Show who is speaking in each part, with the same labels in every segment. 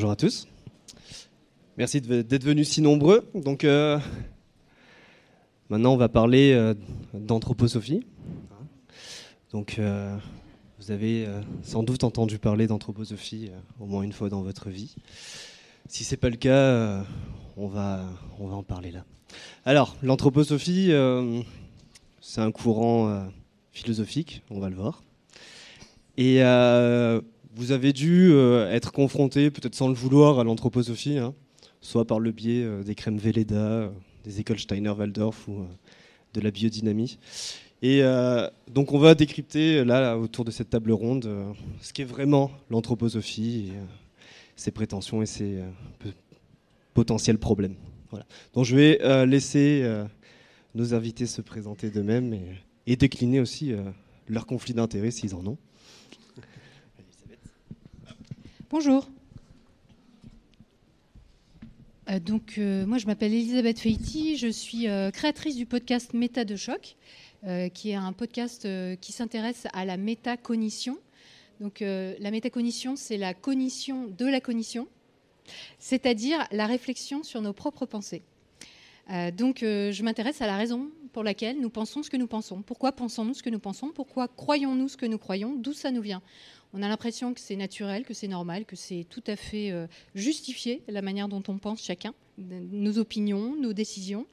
Speaker 1: Bonjour à tous. Merci d'être venus si nombreux. Donc, euh, maintenant, on va parler euh, d'anthroposophie. Donc, euh, vous avez sans doute entendu parler d'anthroposophie au moins une fois dans votre vie. Si c'est pas le cas, on va, on va en parler là. Alors, l'anthroposophie, c'est un courant philosophique, on va le voir. Et vous avez dû être confronté, peut-être sans le vouloir, à l'anthroposophie. Hein soit par le biais euh, des crèmes Velleda, euh, des écoles Steiner-Waldorf ou euh, de la biodynamie. Et donc on va décrypter là autour de cette table ronde ce qu'est vraiment l'anthroposophie, ses prétentions et ses potentiels problèmes. Donc je vais laisser nos invités se présenter d'eux-mêmes et, décliner aussi leurs conflits d'intérêts s'ils en ont.
Speaker 2: Bonjour. Euh, donc, euh, moi, je m'appelle Elisabeth Feiti, je suis euh, créatrice du podcast Méta de choc, qui est un podcast qui s'intéresse à la métacognition. Donc, la métacognition, c'est la cognition de la cognition, c'est-à-dire la réflexion sur nos propres pensées. donc, je m'intéresse à la raison pour laquelle nous pensons ce que nous pensons. Pourquoi pensons-nous ce que nous pensons? Pourquoi croyons-nous ce que nous croyons? D'où ça nous vient? On a l'impression que c'est naturel, que c'est normal, que c'est tout à fait euh, justifié la manière dont on pense chacun, nos opinions, nos décisions.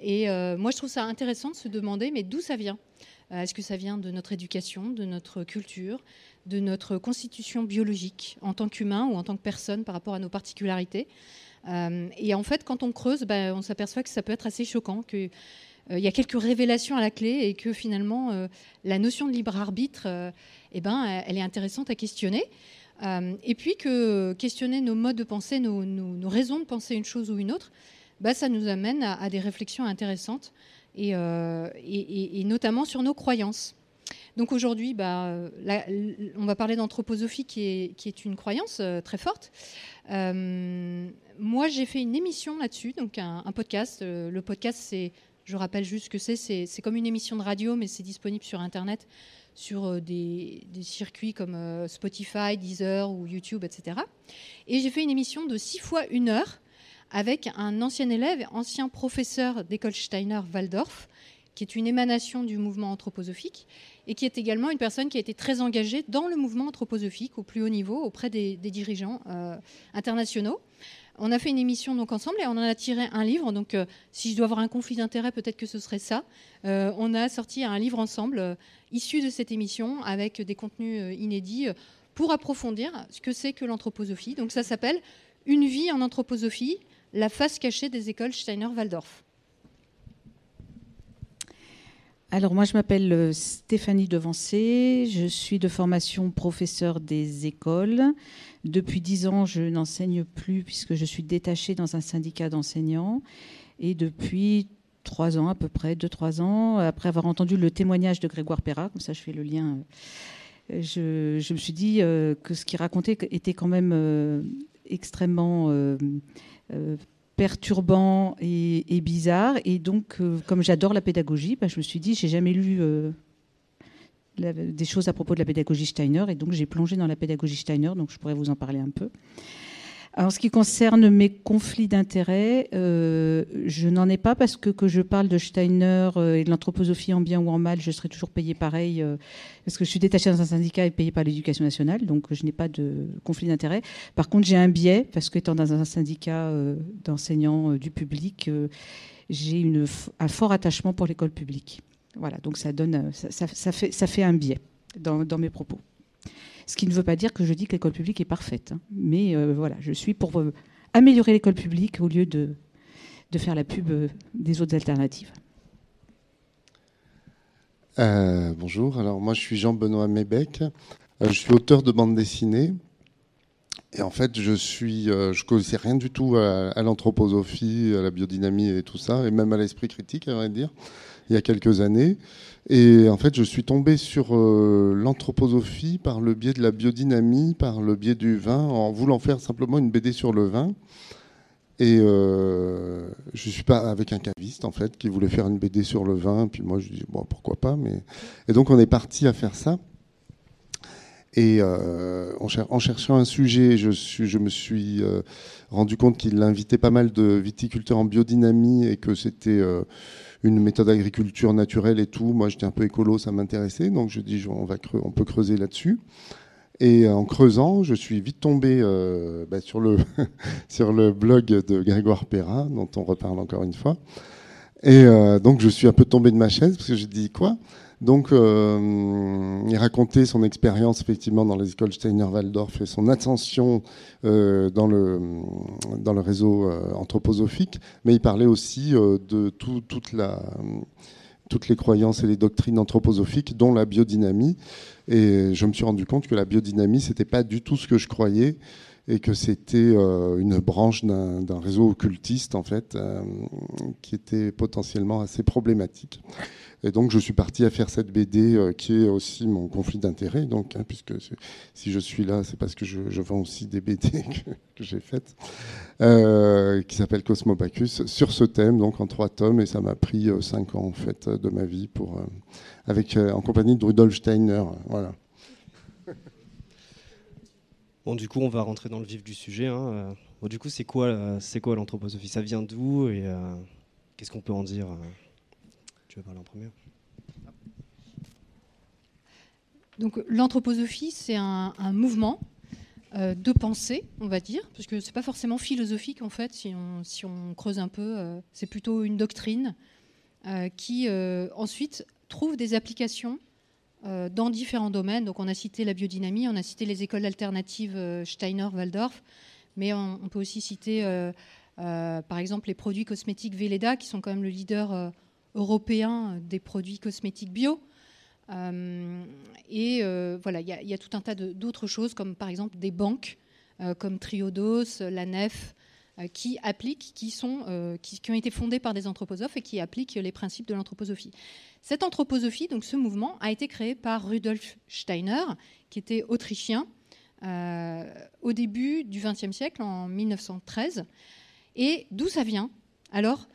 Speaker 2: Et euh, moi, je trouve ça intéressant de se demander, mais d'où ça vient? Euh, Est-ce que ça vient de notre éducation, de notre culture, de notre constitution biologique en tant qu'humain ou en tant que personne par rapport à nos particularités? Et en fait, quand on creuse, ben, on s'aperçoit que ça peut être assez choquant, que il y a quelques révélations à la clé et que finalement la notion de libre arbitre eh ben, elle est intéressante à questionner. Euh, et puis que questionner nos modes de pensée, nos, raisons de penser une chose ou une autre, bah, ça nous amène à, des réflexions intéressantes, euh, et, notamment sur nos croyances. Donc aujourd'hui, bah, on va parler d'anthroposophie qui est, une croyance euh, très forte. moi, j'ai fait une émission là-dessus, donc un podcast. le podcast, c'est, je rappelle juste que c'est, c'est comme une émission de radio, mais c'est disponible sur Internet sur euh, des, circuits comme euh, Spotify, Deezer ou YouTube, etc. Et j'ai fait une émission de 6 fois une heure avec un ancien élève, ancien professeur d'école Steiner-Waldorf, qui est une émanation du mouvement anthroposophique et qui est également une personne qui a été très engagée dans le mouvement anthroposophique au plus haut niveau auprès des, dirigeants euh, internationaux. On a fait une émission donc ensemble et on en a tiré un livre. Donc, euh, si je dois avoir un conflit d'intérêt, peut-être que ce serait ça. Euh, on a sorti un livre ensemble issu de cette émission avec des contenus inédits pour approfondir ce que c'est que l'anthroposophie. Donc, ça s'appelle Une vie en anthroposophie, la face cachée des écoles Steiner-Waldorf.
Speaker 3: Alors moi je m'appelle Stéphanie Devancé, je suis de formation professeur des écoles. Depuis dix ans, je n'enseigne plus puisque je suis détachée dans un syndicat d'enseignants. Et depuis trois ans à peu près, deux, trois ans, après avoir entendu le témoignage de Grégoire Perra, comme ça je fais le lien, euh, je, me suis dit euh, que ce qu'il racontait était quand même euh, extrêmement perturbant et, bizarre. Et donc, comme j'adore la pédagogie, bah, je me suis dit, j'ai jamais lu des choses à propos de la pédagogie Steiner, et donc j'ai plongé dans la pédagogie Steiner, donc je pourrais vous en parler un peu. En ce qui concerne mes conflits d'intérêts, euh, je n'en ai pas parce que que je parle de Steiner euh, et de l'anthroposophie en bien ou en mal, je serai toujours payé pareil euh, parce que je suis détachée dans un syndicat et payée par l'éducation nationale, donc je n'ai pas de conflit d'intérêts. Par contre, j'ai un biais parce qu'étant dans un syndicat d'enseignants du public, j'ai un fort attachement pour l'école publique. Voilà, donc ça, donne, fait un biais dans, mes propos. Ce qui ne veut pas dire que je dis que l'école publique est parfaite, hein. mais euh, voilà, je suis pour euh, améliorer l'école publique au lieu de, faire la pub euh, des autres alternatives.
Speaker 4: bonjour, alors moi je suis Jean-Benoît Mébec, je suis auteur de bande dessinée. Et en fait, je suis, je connaissais rien du tout à, à l'anthroposophie, à la biodynamie et tout ça, et même à l'esprit critique, à vrai dire il y a quelques années. Et en fait, je suis tombé sur euh, l'anthroposophie par le biais de la biodynamie, par le biais du vin, en voulant faire simplement une BD sur le vin. Et euh, je suis pas avec un caviste en fait qui voulait faire une BD sur le vin. Puis moi je dis bon pourquoi pas. Et donc on est parti à faire ça. Et euh, en, cherchant un sujet, je, me suis euh, rendu compte qu'il invitait pas mal de viticulteurs en biodynamie et que c'était une méthode d'agriculture naturelle et tout. Moi, j'étais un peu écolo, ça m'intéressait. Donc, je dis, on, va on peut creuser là-dessus. Et en creusant, je suis vite tombé bah, sur, le sur le blog de Grégoire Perra, dont on reparle encore une fois. Et donc, je suis un peu tombé de ma chaise parce que j'ai dit quoi? Donc, euh, il racontait son expérience effectivement dans les écoles Steiner-Waldorf et son ascension euh, dans, le, réseau euh, anthroposophique, mais il parlait aussi de toutes les croyances et les doctrines anthroposophiques, dont la biodynamie. Et je me suis rendu compte que la biodynamie, c'était pas du tout ce que je croyais et que c'était une branche d'un réseau occultiste en fait qui était potentiellement assez problématique. Et donc, je suis parti à faire cette BD euh, qui est aussi mon conflit d'intérêt. Donc, hein, puisque si je suis là, c'est parce que je, vends aussi des BD que, j'ai faites, euh, qui s'appelle Cosmopacus, sur ce thème, donc en trois tomes. Et ça m'a pris euh, cinq ans, en fait, de ma vie pour, avec, en compagnie de Rudolf Steiner. Voilà.
Speaker 1: Bon, du coup, on va rentrer dans le vif du sujet. Hein. Du coup, c'est quoi, c'est quoi l'anthroposophie? Ça vient d'où? Et qu'est-ce qu'on peut en dire tu veux parler en premier
Speaker 2: Donc l'anthroposophie, c'est un, mouvement euh, de pensée, on va dire, parce que c'est pas forcément philosophique en fait, si on, si on creuse un peu, euh, c'est plutôt une doctrine euh, qui ensuite trouve des applications dans différents domaines. Donc on a cité la biodynamie, on a cité les écoles alternatives Steiner, Waldorf, mais on, on peut aussi citer par exemple les produits cosmétiques Velleda, qui sont quand même le leader européen des produits cosmétiques bio. Euh, et euh, voilà, il y, a tout un tas d'autres choses, comme par exemple des banques, euh, comme Triodos, la Nef, qui appliquent, qui, sont, qui, ont été fondées par des anthroposophes et qui appliquent les principes de l'anthroposophie. Cette anthroposophie, donc ce mouvement, a été créé par Rudolf Steiner, qui était autrichien, au début du XXe siècle, en 1913. Et d'où ça vient? Alors,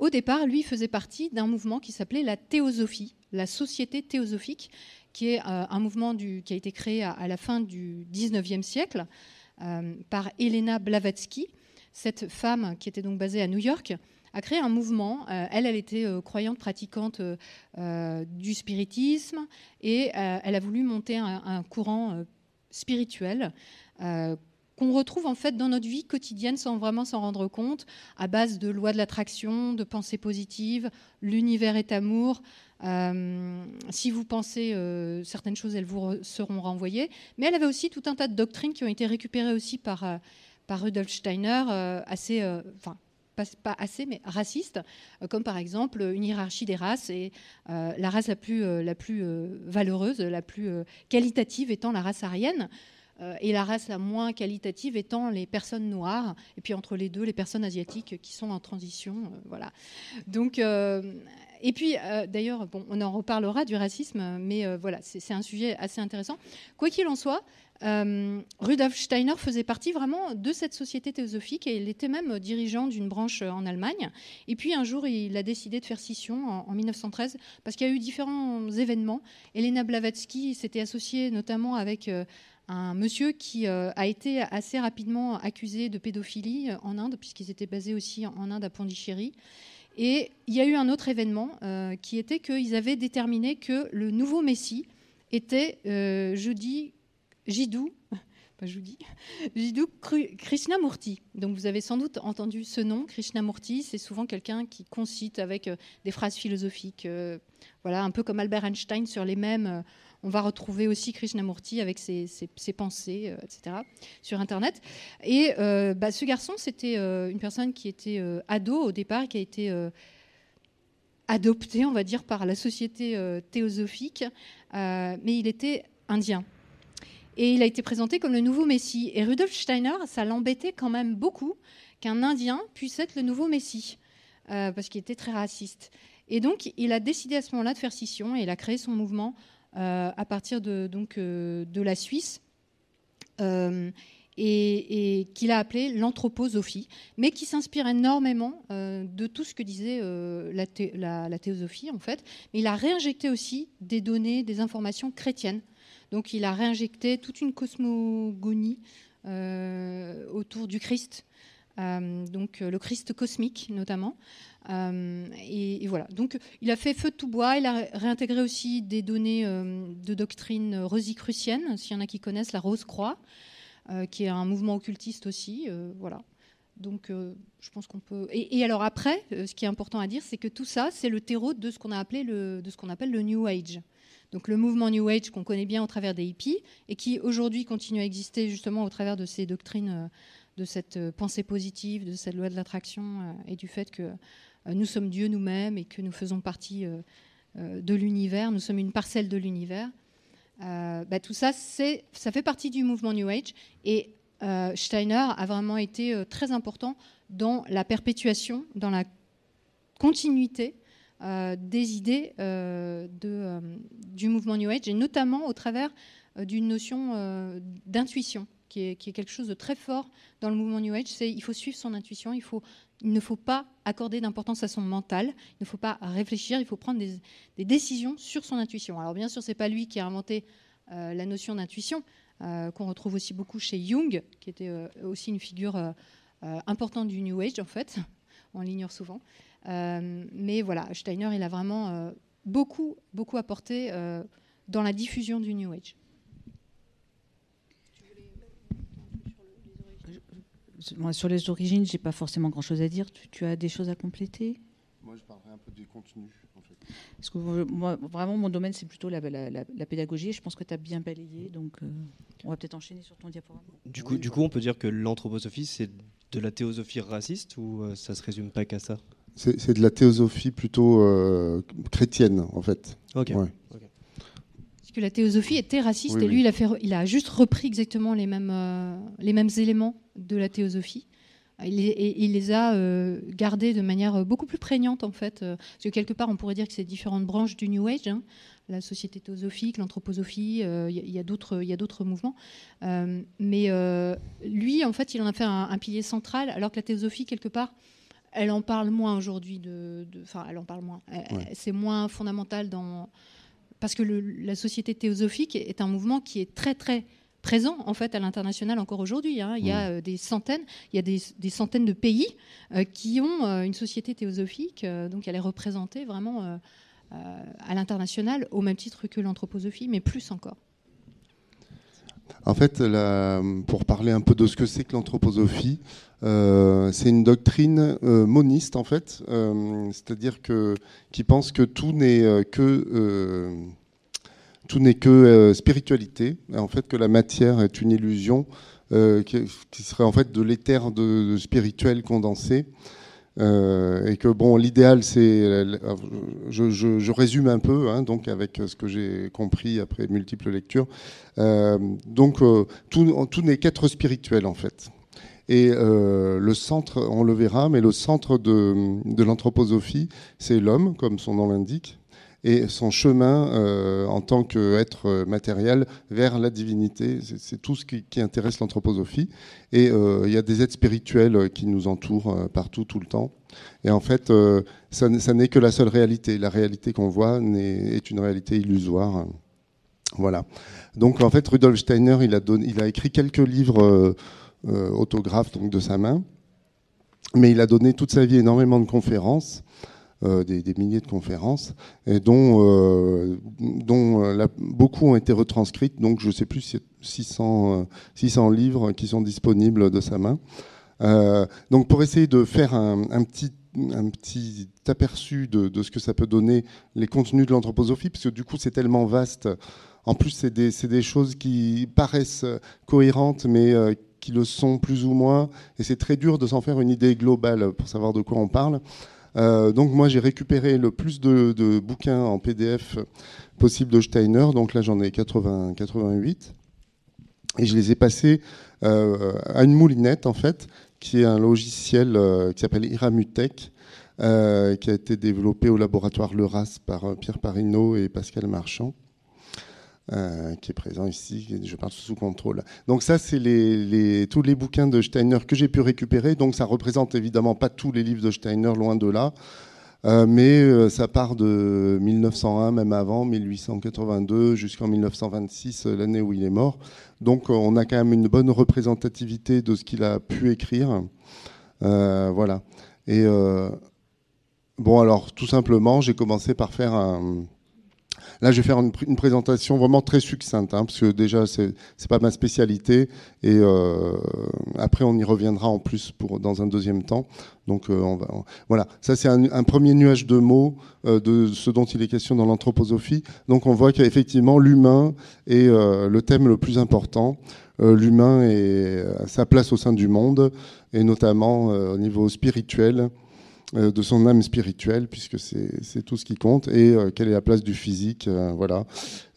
Speaker 2: au départ, lui faisait partie d'un mouvement qui s'appelait la théosophie, la société théosophique, qui est euh, un mouvement qui a été créé à, la fin du 19e siècle euh, par Elena Blavatsky. Cette femme, qui était donc basée à New York, a créé un mouvement. Euh, elle, elle était croyante, pratiquante du spiritisme, et elle a voulu monter un, un courant spirituel qu'on retrouve en fait dans notre vie quotidienne sans vraiment s'en rendre compte, à base de lois de l'attraction, de pensées positives, l'univers est amour. Euh, si vous pensez euh, certaines choses, elles vous seront renvoyées. Mais elle avait aussi tout un tas de doctrines qui ont été récupérées aussi par, euh, par Rudolf Steiner, assez, enfin pas, assez, mais racistes, comme par exemple une hiérarchie des races et la race la plus, la plus valeureuse, la plus qualitative étant la race aryenne. Euh, et la race la moins qualitative étant les personnes noires, et puis entre les deux, les personnes asiatiques qui sont en transition. Euh, voilà. Donc, euh, et puis, d'ailleurs, bon, on en reparlera du racisme, mais voilà, c'est un sujet assez intéressant. Quoi qu'il en soit, Rudolf Steiner faisait partie vraiment de cette société théosophique et il était même dirigeant d'une branche en Allemagne. Et puis un jour, il a décidé de faire scission en, en 1913 parce qu'il y a eu différents événements. Elena Blavatsky s'était associée notamment avec un monsieur qui euh, a été assez rapidement accusé de pédophilie euh, en Inde, puisqu'ils étaient basés aussi en Inde à Pondichéry. Et il y a eu un autre événement euh, qui était qu'ils avaient déterminé que le nouveau Messie était jeudi, Jidou, pas Jidou, Jidou Krishnamurti. Donc vous avez sans doute entendu ce nom, Krishnamurti. C'est souvent quelqu'un qui concite avec des phrases philosophiques, voilà, un peu comme Albert Einstein sur les mêmes on va retrouver aussi Krishnamurti avec ses, pensées, euh, etc., sur Internet. Et euh, bah, ce garçon, c'était euh, une personne qui était ado au départ, qui a été adopté, on va dire, par la société théosophique, mais il était indien. Et il a été présenté comme le nouveau Messie. Et Rudolf Steiner, ça l'embêtait quand même beaucoup qu'un Indien puisse être le nouveau Messie, parce qu'il était très raciste. Et donc, il a décidé à ce moment-là de faire scission et il a créé son mouvement à partir de, donc, euh, de la Suisse. Euh, et, qu'il a appelé l'anthroposophie, mais qui s'inspire énormément de tout ce que disait la, la, théosophie en fait. Mais il a réinjecté aussi des données, des informations chrétiennes. Donc il a réinjecté toute une cosmogonie autour du Christ, donc le Christ cosmique notamment. Euh, et, voilà. Donc, il a fait feu de tout bois. Il a réintégré aussi des données euh, de doctrine rosicrucienne, s'il y en a qui connaissent la Rose-Croix, euh, qui est un mouvement occultiste aussi. voilà. Donc, je pense qu'on peut. Et, alors après, ce qui est important à dire, c'est que tout ça, c'est le terreau de ce qu'on a appelé le, de ce qu'on appelle le New Age. Donc, le mouvement New Age qu'on connaît bien au travers des hippies et qui aujourd'hui continue à exister justement au travers de ces doctrines, de cette pensée positive, de cette loi de l'attraction et du fait que euh, nous sommes Dieu nous-mêmes et que nous faisons partie euh, euh, de l'univers, nous sommes une parcelle de l'univers. Bah, tout ça, ça fait partie du mouvement New Age. Et Steiner a vraiment été très important dans la perpétuation, dans la continuité des idées du mouvement New Age, et notamment au travers d'une notion d'intuition, qui est, quelque chose de très fort dans le mouvement New Age. C'est il faut suivre son intuition, il ne faut pas accorder d'importance à son mental, il ne faut pas réfléchir, il faut prendre des, décisions sur son intuition. Alors bien sûr, ce n'est pas lui qui a inventé euh, la notion d'intuition, euh, qu'on retrouve aussi beaucoup chez Jung, qui était euh, aussi une figure importante du New Age, en fait. On l'ignore souvent. mais voilà, Steiner, il a vraiment beaucoup, beaucoup apporté dans la diffusion du New Age.
Speaker 3: Sur les origines, j'ai pas forcément grand-chose à dire. Tu, as des choses à compléter?
Speaker 4: Moi, je parlerai un peu du contenu. En fait.
Speaker 3: Parce que moi, vraiment, mon domaine, c'est plutôt la, la, pédagogie. Je pense que tu as bien balayé, donc euh, on va peut-être enchaîner sur ton diaporama.
Speaker 1: Du coup, du coup, on peut dire que l'anthroposophie, c'est de la théosophie raciste ou euh, ça se résume pas qu'à ça?
Speaker 4: C'est de la théosophie plutôt euh, chrétienne, en fait.
Speaker 1: Ok
Speaker 2: que la théosophie était raciste et lui, il a, fait, il a juste repris exactement les mêmes, euh, les mêmes éléments de la théosophie. Il, et, il les a euh, gardés de manière beaucoup plus prégnante, en fait. Euh, parce que quelque part, on pourrait dire que c'est différentes branches du New Age, hein. la société théosophique, l'anthroposophie, il y, a d'autres mouvements. mais lui, en fait, il en a fait un, pilier central, alors que la théosophie, quelque part, elle en parle moins aujourd'hui. Enfin, elle en parle moins. C'est moins fondamental dans parce que la société théosophique est un mouvement qui est très très présent en fait à l'international encore aujourd'hui. Hein. Il y a euh, des centaines, il y a des, centaines de pays euh, qui ont euh, une société théosophique, donc elle est représentée vraiment à l'international au même titre que l'anthroposophie, mais plus encore.
Speaker 4: En fait, pour parler un peu de ce que c'est que l'anthroposophie, euh, c'est une doctrine euh, moniste en fait, euh, c'est-à-dire que qui pense que tout n'est que tout n'est que spiritualité, en fait que la matière est une illusion qui, serait en fait de l'éther de, spirituel condensé. et que bon, l'idéal, c'est, je, résume un peu, hein, donc avec ce que j'ai compris après multiples lectures. donc tout, n'est qu'être spirituel en fait. Et euh, le centre, on le verra, mais le centre de, l'anthroposophie, c'est l'homme, comme son nom l'indique, et son chemin euh, en tant qu'être matériel vers la divinité. C'est tout ce qui, intéresse l'anthroposophie. Et euh, il y a des êtres spirituels qui nous entourent partout, tout le temps. Et en fait, ça, n'est que la seule réalité. La réalité qu'on voit est, une réalité illusoire. Voilà. Donc en fait, Rudolf Steiner, il a, il a écrit quelques livres euh, autographe donc, de sa main. Mais il a donné toute sa vie énormément de conférences. Euh, des, milliers de conférences, et dont, euh, dont beaucoup ont été retranscrites. Donc, je ne sais plus si 600, 600 livres qui sont disponibles de sa main. donc, pour essayer de faire un, petit, un petit aperçu de, de, ce que ça peut donner les contenus de l'anthroposophie, parce que du coup, c'est tellement vaste. En plus, c'est des, des, choses qui paraissent cohérentes, mais qui le sont plus ou moins, et c'est très dur de s'en faire une idée globale pour savoir de quoi on parle. Euh, donc moi j'ai récupéré le plus de, bouquins en PDF possible de Steiner, donc là j'en ai 80, 88, et je les ai passés euh, à une moulinette en fait, qui est un logiciel euh, qui s'appelle Iramutech, qui a été développé au laboratoire Leras par Pierre Parino et Pascal Marchand. Euh, qui est présent ici. Je parle sous contrôle. Donc ça, c'est tous les bouquins de Steiner que j'ai pu récupérer. Donc ça représente évidemment pas tous les livres de Steiner, loin de là. Euh, mais euh, ça part de 1901, même avant, 1882, jusqu'en 1926, l'année où il est mort. Donc on a quand même une bonne représentativité de ce qu'il a pu écrire. voilà. Et bon, alors tout simplement, j'ai commencé par faire un Là, je vais faire une, présentation vraiment très succincte, hein, parce que déjà, c'est pas ma spécialité. Et euh, après, on y reviendra en plus pour, dans un deuxième temps. Donc, euh, on va, voilà. Ça, c'est un, premier nuage de mots euh, de ce dont il est question dans l'anthroposophie. Donc, on voit qu'effectivement, l'humain est le thème le plus important. l'humain et sa place au sein du monde, et notamment au niveau spirituel. Euh, de son âme spirituelle, puisque c'est tout ce qui compte, et euh, quelle est la place du physique, euh, voilà.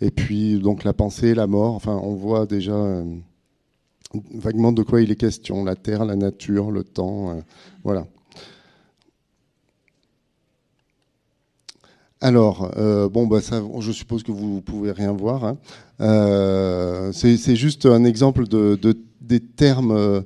Speaker 4: Et puis donc la pensée, la mort, enfin on voit déjà vaguement de quoi il est question, la terre, la nature, le temps, voilà. Alors, bon, bah, ça, je suppose que vous pouvez rien voir. Hein. c'est juste un exemple de, des termes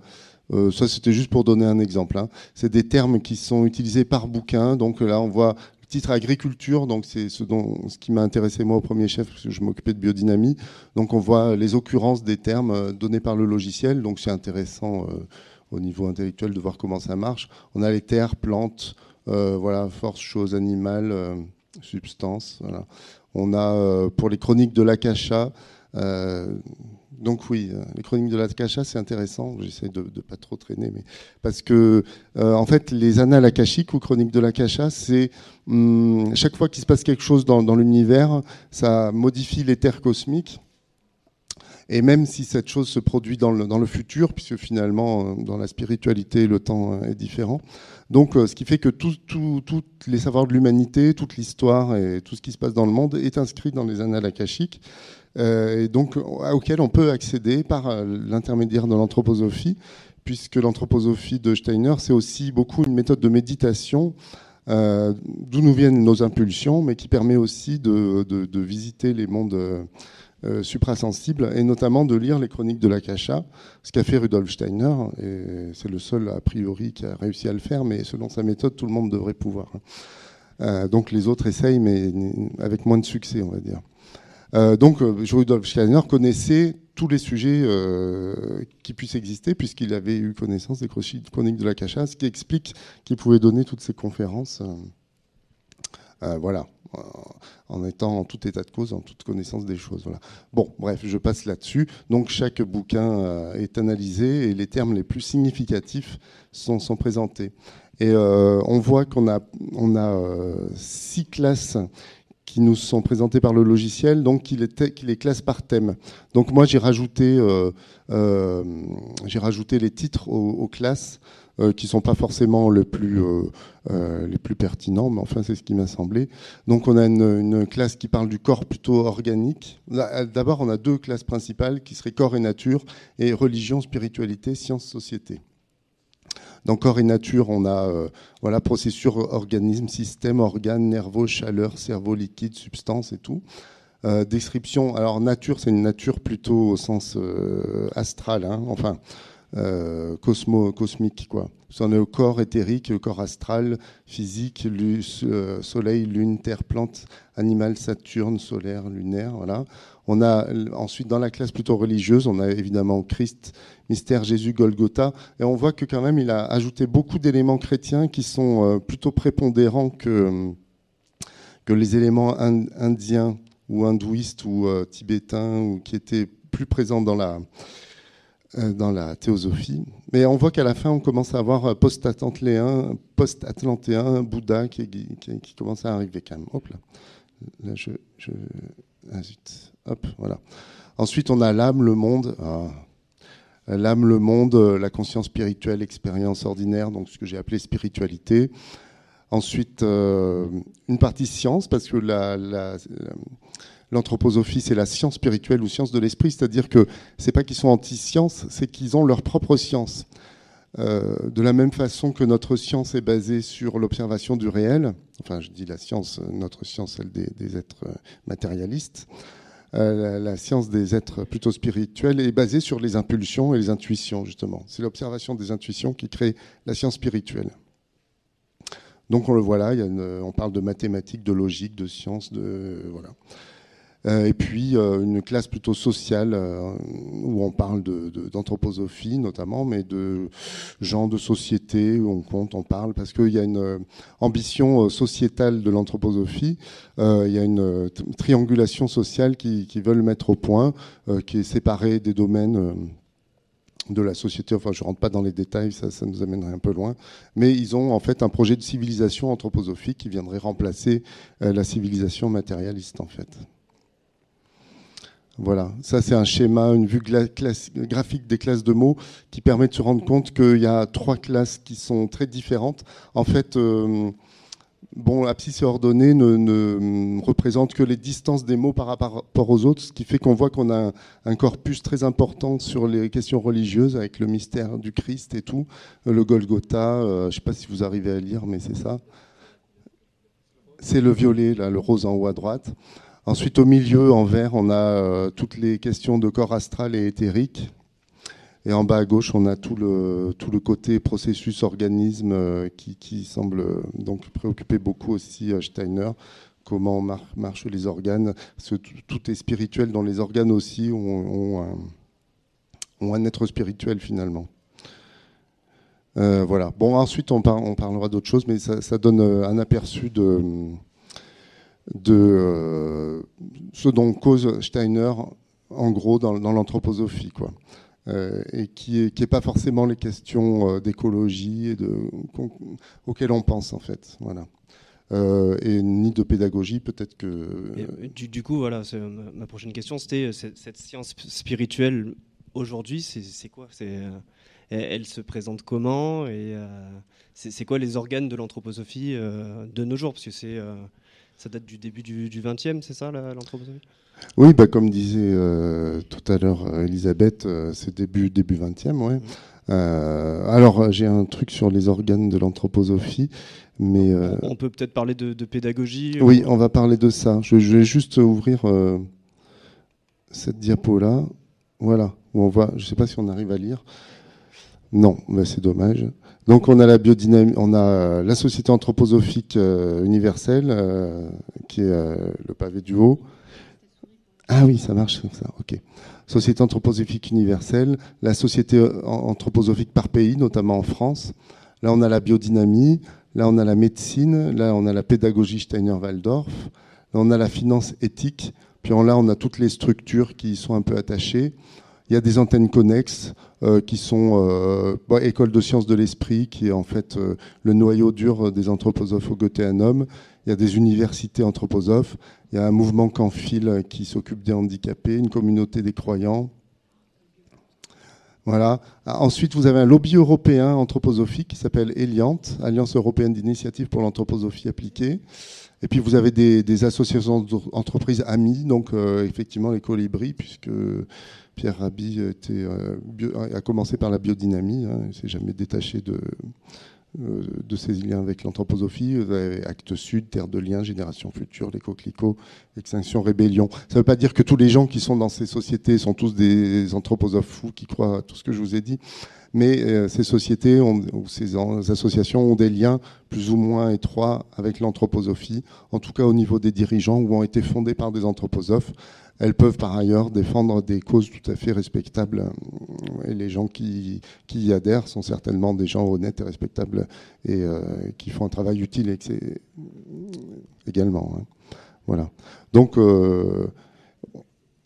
Speaker 4: euh, ça, c'était juste pour donner un exemple. Hein. C'est des termes qui sont utilisés par bouquin. Donc là, on voit le titre agriculture. Donc c'est ce, ce qui m'a intéressé moi au premier chef, parce que je m'occupais de biodynamie. Donc on voit les occurrences des termes euh, donnés par le logiciel. Donc c'est intéressant euh, au niveau intellectuel de voir comment ça marche. On a les terres, plantes, voilà, force, chose, animal, substance. Voilà. On a pour les chroniques de l'Akasha donc oui, euh, les chroniques de l'Akasha, c'est intéressant. J'essaie de ne pas trop traîner, mais parce que euh, en fait, les annales akashiques ou chroniques de l'Akasha, c'est hum, chaque fois qu'il se passe quelque chose dans, l'univers, ça modifie l'éther cosmique. Et même si cette chose se produit dans le, dans le futur, puisque finalement, euh, dans la spiritualité, le temps est différent. Donc, ce qui fait que tous les savoirs de l'humanité, toute l'histoire et tout ce qui se passe dans le monde est inscrit dans les annales akashiques. Euh, et donc auquel on peut accéder par euh, l'intermédiaire de l'anthroposophie, puisque l'anthroposophie de Steiner, c'est aussi beaucoup une méthode de méditation euh, d'où nous viennent nos impulsions, mais qui permet aussi de, visiter les mondes suprasensibles et notamment de lire les chroniques de l'Akasha, ce qu'a fait Rudolf Steiner, et c'est le seul a priori qui a réussi à le faire, mais selon sa méthode, tout le monde devrait pouvoir. Hein. donc les autres essayent, mais avec moins de succès, on va dire. Euh, donc, euh, Rudolf Steiner connaissait tous les sujets euh, qui puissent exister, puisqu'il avait eu connaissance des chroniques de la Cacha, ce qui explique qu'il pouvait donner toutes ces conférences. voilà, en étant en tout état de cause, en toute connaissance des choses. Bon, bref, je passe là-dessus. Donc chaque bouquin est analysé et les termes les plus significatifs sont, présentés. Et on voit qu'on a, on a six classes qui nous sont présentés par le logiciel, donc qui les, qui classe par thème. Donc moi j'ai rajouté, euh, euh, rajouté les titres aux, classes euh, qui sont pas forcément plus, les plus pertinents, mais enfin c'est ce qui m'a semblé. Donc on a une, une, classe qui parle du corps plutôt organique. D'abord on a deux classes principales qui seraient corps et nature et religion, spiritualité, science, société. Dans corps et nature, on a euh, voilà, processus, organisme, système, organes, nerveux, chaleur, cerveau, liquide, substance et tout. Euh, description, alors nature, c'est une nature plutôt au sens euh, astral, hein, enfin cosmique. Quoi. On est au corps éthérique, corps astral, physique, soleil, lune, terre, plante, animal, Saturne, solaire, lunaire. Voilà. On a ensuite dans la classe plutôt religieuse, on a évidemment Christ, mystère Jésus, Golgotha, et on voit que quand même il a ajouté beaucoup d'éléments chrétiens qui sont euh, plutôt prépondérants que, que les éléments indiens ou hindouistes ou euh, tibétains ou qui étaient plus présents dans la euh, dans la théosophie. Mais on voit qu'à la fin, on commence à avoir post-atlantéen, post-atlantéen, Bouddha qui, qui, commence à arriver quand même. Hop là. Là, je, je... Ah, zut. Hop, voilà. Ensuite, on a l'âme, le monde. Ah. L'âme, le monde, la conscience spirituelle, expérience ordinaire, donc ce que j'ai appelé spiritualité. Ensuite, euh, une partie science, parce que l'anthroposophie, c'est la science spirituelle ou science de l'esprit, c'est-à-dire que c'est pas qu'ils sont anti-science, c'est qu'ils ont leur propre science. Euh, de la même façon que notre science est basée sur l'observation du réel, enfin je dis la science, notre science, celle des êtres matérialistes, la, science des êtres plutôt spirituels est basée sur les impulsions et les intuitions, justement. C'est l'observation des intuitions qui crée la science spirituelle. Donc on le voit là, on parle de mathématiques, de logique, de science, de voilà. Euh, et puis euh, une classe plutôt sociale euh, où on parle d'anthroposophie notamment, mais de gens de société où on compte, on parle, parce qu'il y a une ambition sociétale de l'anthroposophie. il y a une triangulation sociale qui, veulent mettre au point, qui est séparée des domaines de la société. Enfin, je ne rentre pas dans les détails, ça, ça, nous amènerait un peu loin. Mais ils ont en fait un projet de civilisation anthroposophique qui viendrait remplacer la civilisation matérialiste, en fait. Voilà, ça c'est un schéma, une vue graphique des classes de mots qui permet de se rendre compte qu'il y a trois classes qui sont très différentes. En fait, euh, bon, l'abscisse ordonnée ne, ne, représente que les distances des mots par rapport aux autres, ce qui fait qu'on voit qu'on a un, corpus très important sur les questions religieuses avec le mystère du Christ et tout, le Golgotha. Euh, je ne sais pas si vous arrivez à lire, mais c'est ça. C'est le violet, là, le rose en haut à droite. Ensuite, au milieu, en vert, on a euh, toutes les questions de corps astral et éthérique. Et en bas à gauche, on a tout le, tout le côté processus organisme euh, qui, semble euh, donc préoccuper beaucoup aussi Steiner. Comment marchent les organes? tout est spirituel dans les organes aussi ont, un, être spirituel finalement. voilà. Bon, ensuite, on, parlera d'autres choses, mais ça, donne un aperçu de de euh, ce dont cause Steiner, en gros, dans, l'anthroposophie, quoi. Euh, et qui n'est est pas forcément les questions euh, d'écologie et de, auxquelles on pense, en fait. Voilà. et ni de pédagogie, peut-être que.
Speaker 1: du, coup, voilà, ma prochaine question, c'était cette science spirituelle aujourd'hui, c'est quoi? Elle, se présente comment? Et c'est quoi les organes de l'anthroposophie de nos jours? Parce que c'est ça date du début du, XXe, c'est ça l'anthroposophie
Speaker 4: Oui, bah, comme disait euh, tout à l'heure euh, Elisabeth, euh, c'est début, début 20e, ouais. Mmh. alors, j'ai un truc sur les organes de l'anthroposophie, mais...
Speaker 1: on peut peut-être parler de, pédagogie
Speaker 4: Oui, on va parler de ça. Je, vais juste ouvrir cette diapo-là. Voilà, où on voit, je ne sais pas si on arrive à lire. Non, mais c'est dommage. Donc on a la biodynamie, on a euh, la société anthroposophique euh, universelle euh, qui est le pavé du haut. Ah oui, ça marche comme ça. Ok. Société anthroposophique universelle, la société anthroposophique par pays, notamment en France. Là, on a la biodynamie. Là, on a la médecine. Là, on a la pédagogie Steiner-Waldorf. Là, on a la finance éthique. Puis là, on a toutes les structures qui y sont un peu attachées. Il y a des antennes connexes euh, qui sont euh, bah, École de sciences de l'esprit, qui est en fait euh, le noyau dur des anthroposophes au Goetheanum. Il y a des universités anthroposophes. Il y a un mouvement Canfil qui s'occupe des handicapés, une communauté des croyants. Voilà. Ensuite, vous avez un lobby européen anthroposophique qui s'appelle Eliant, Alliance européenne d'initiative pour l'anthroposophie appliquée. Et puis vous avez des, associations d'entreprises amies, donc effectivement les colibris, puisque Pierre Rabhi euh, a commencé par la biodynamie, hein, il ne s'est jamais détaché de, euh, de ses liens avec l'anthroposophie. Acte Sud, Terre de Liens, Génération Future, les coquelicots, Extinction, Rébellion. Ça ne veut pas dire que tous les gens qui sont dans ces sociétés sont tous des anthroposophes fous qui croient à tout ce que je vous ai dit. Mais euh, ces sociétés ou ces associations ont des liens plus ou moins étroits avec l'anthroposophie, en tout cas au niveau des dirigeants, ou ont été fondés par des anthroposophes. Elles peuvent par ailleurs défendre des causes tout à fait respectables. Et les gens qui, y adhèrent sont certainement des gens honnêtes et respectables et euh, qui font un travail utile également. Hein. Voilà. Donc, euh,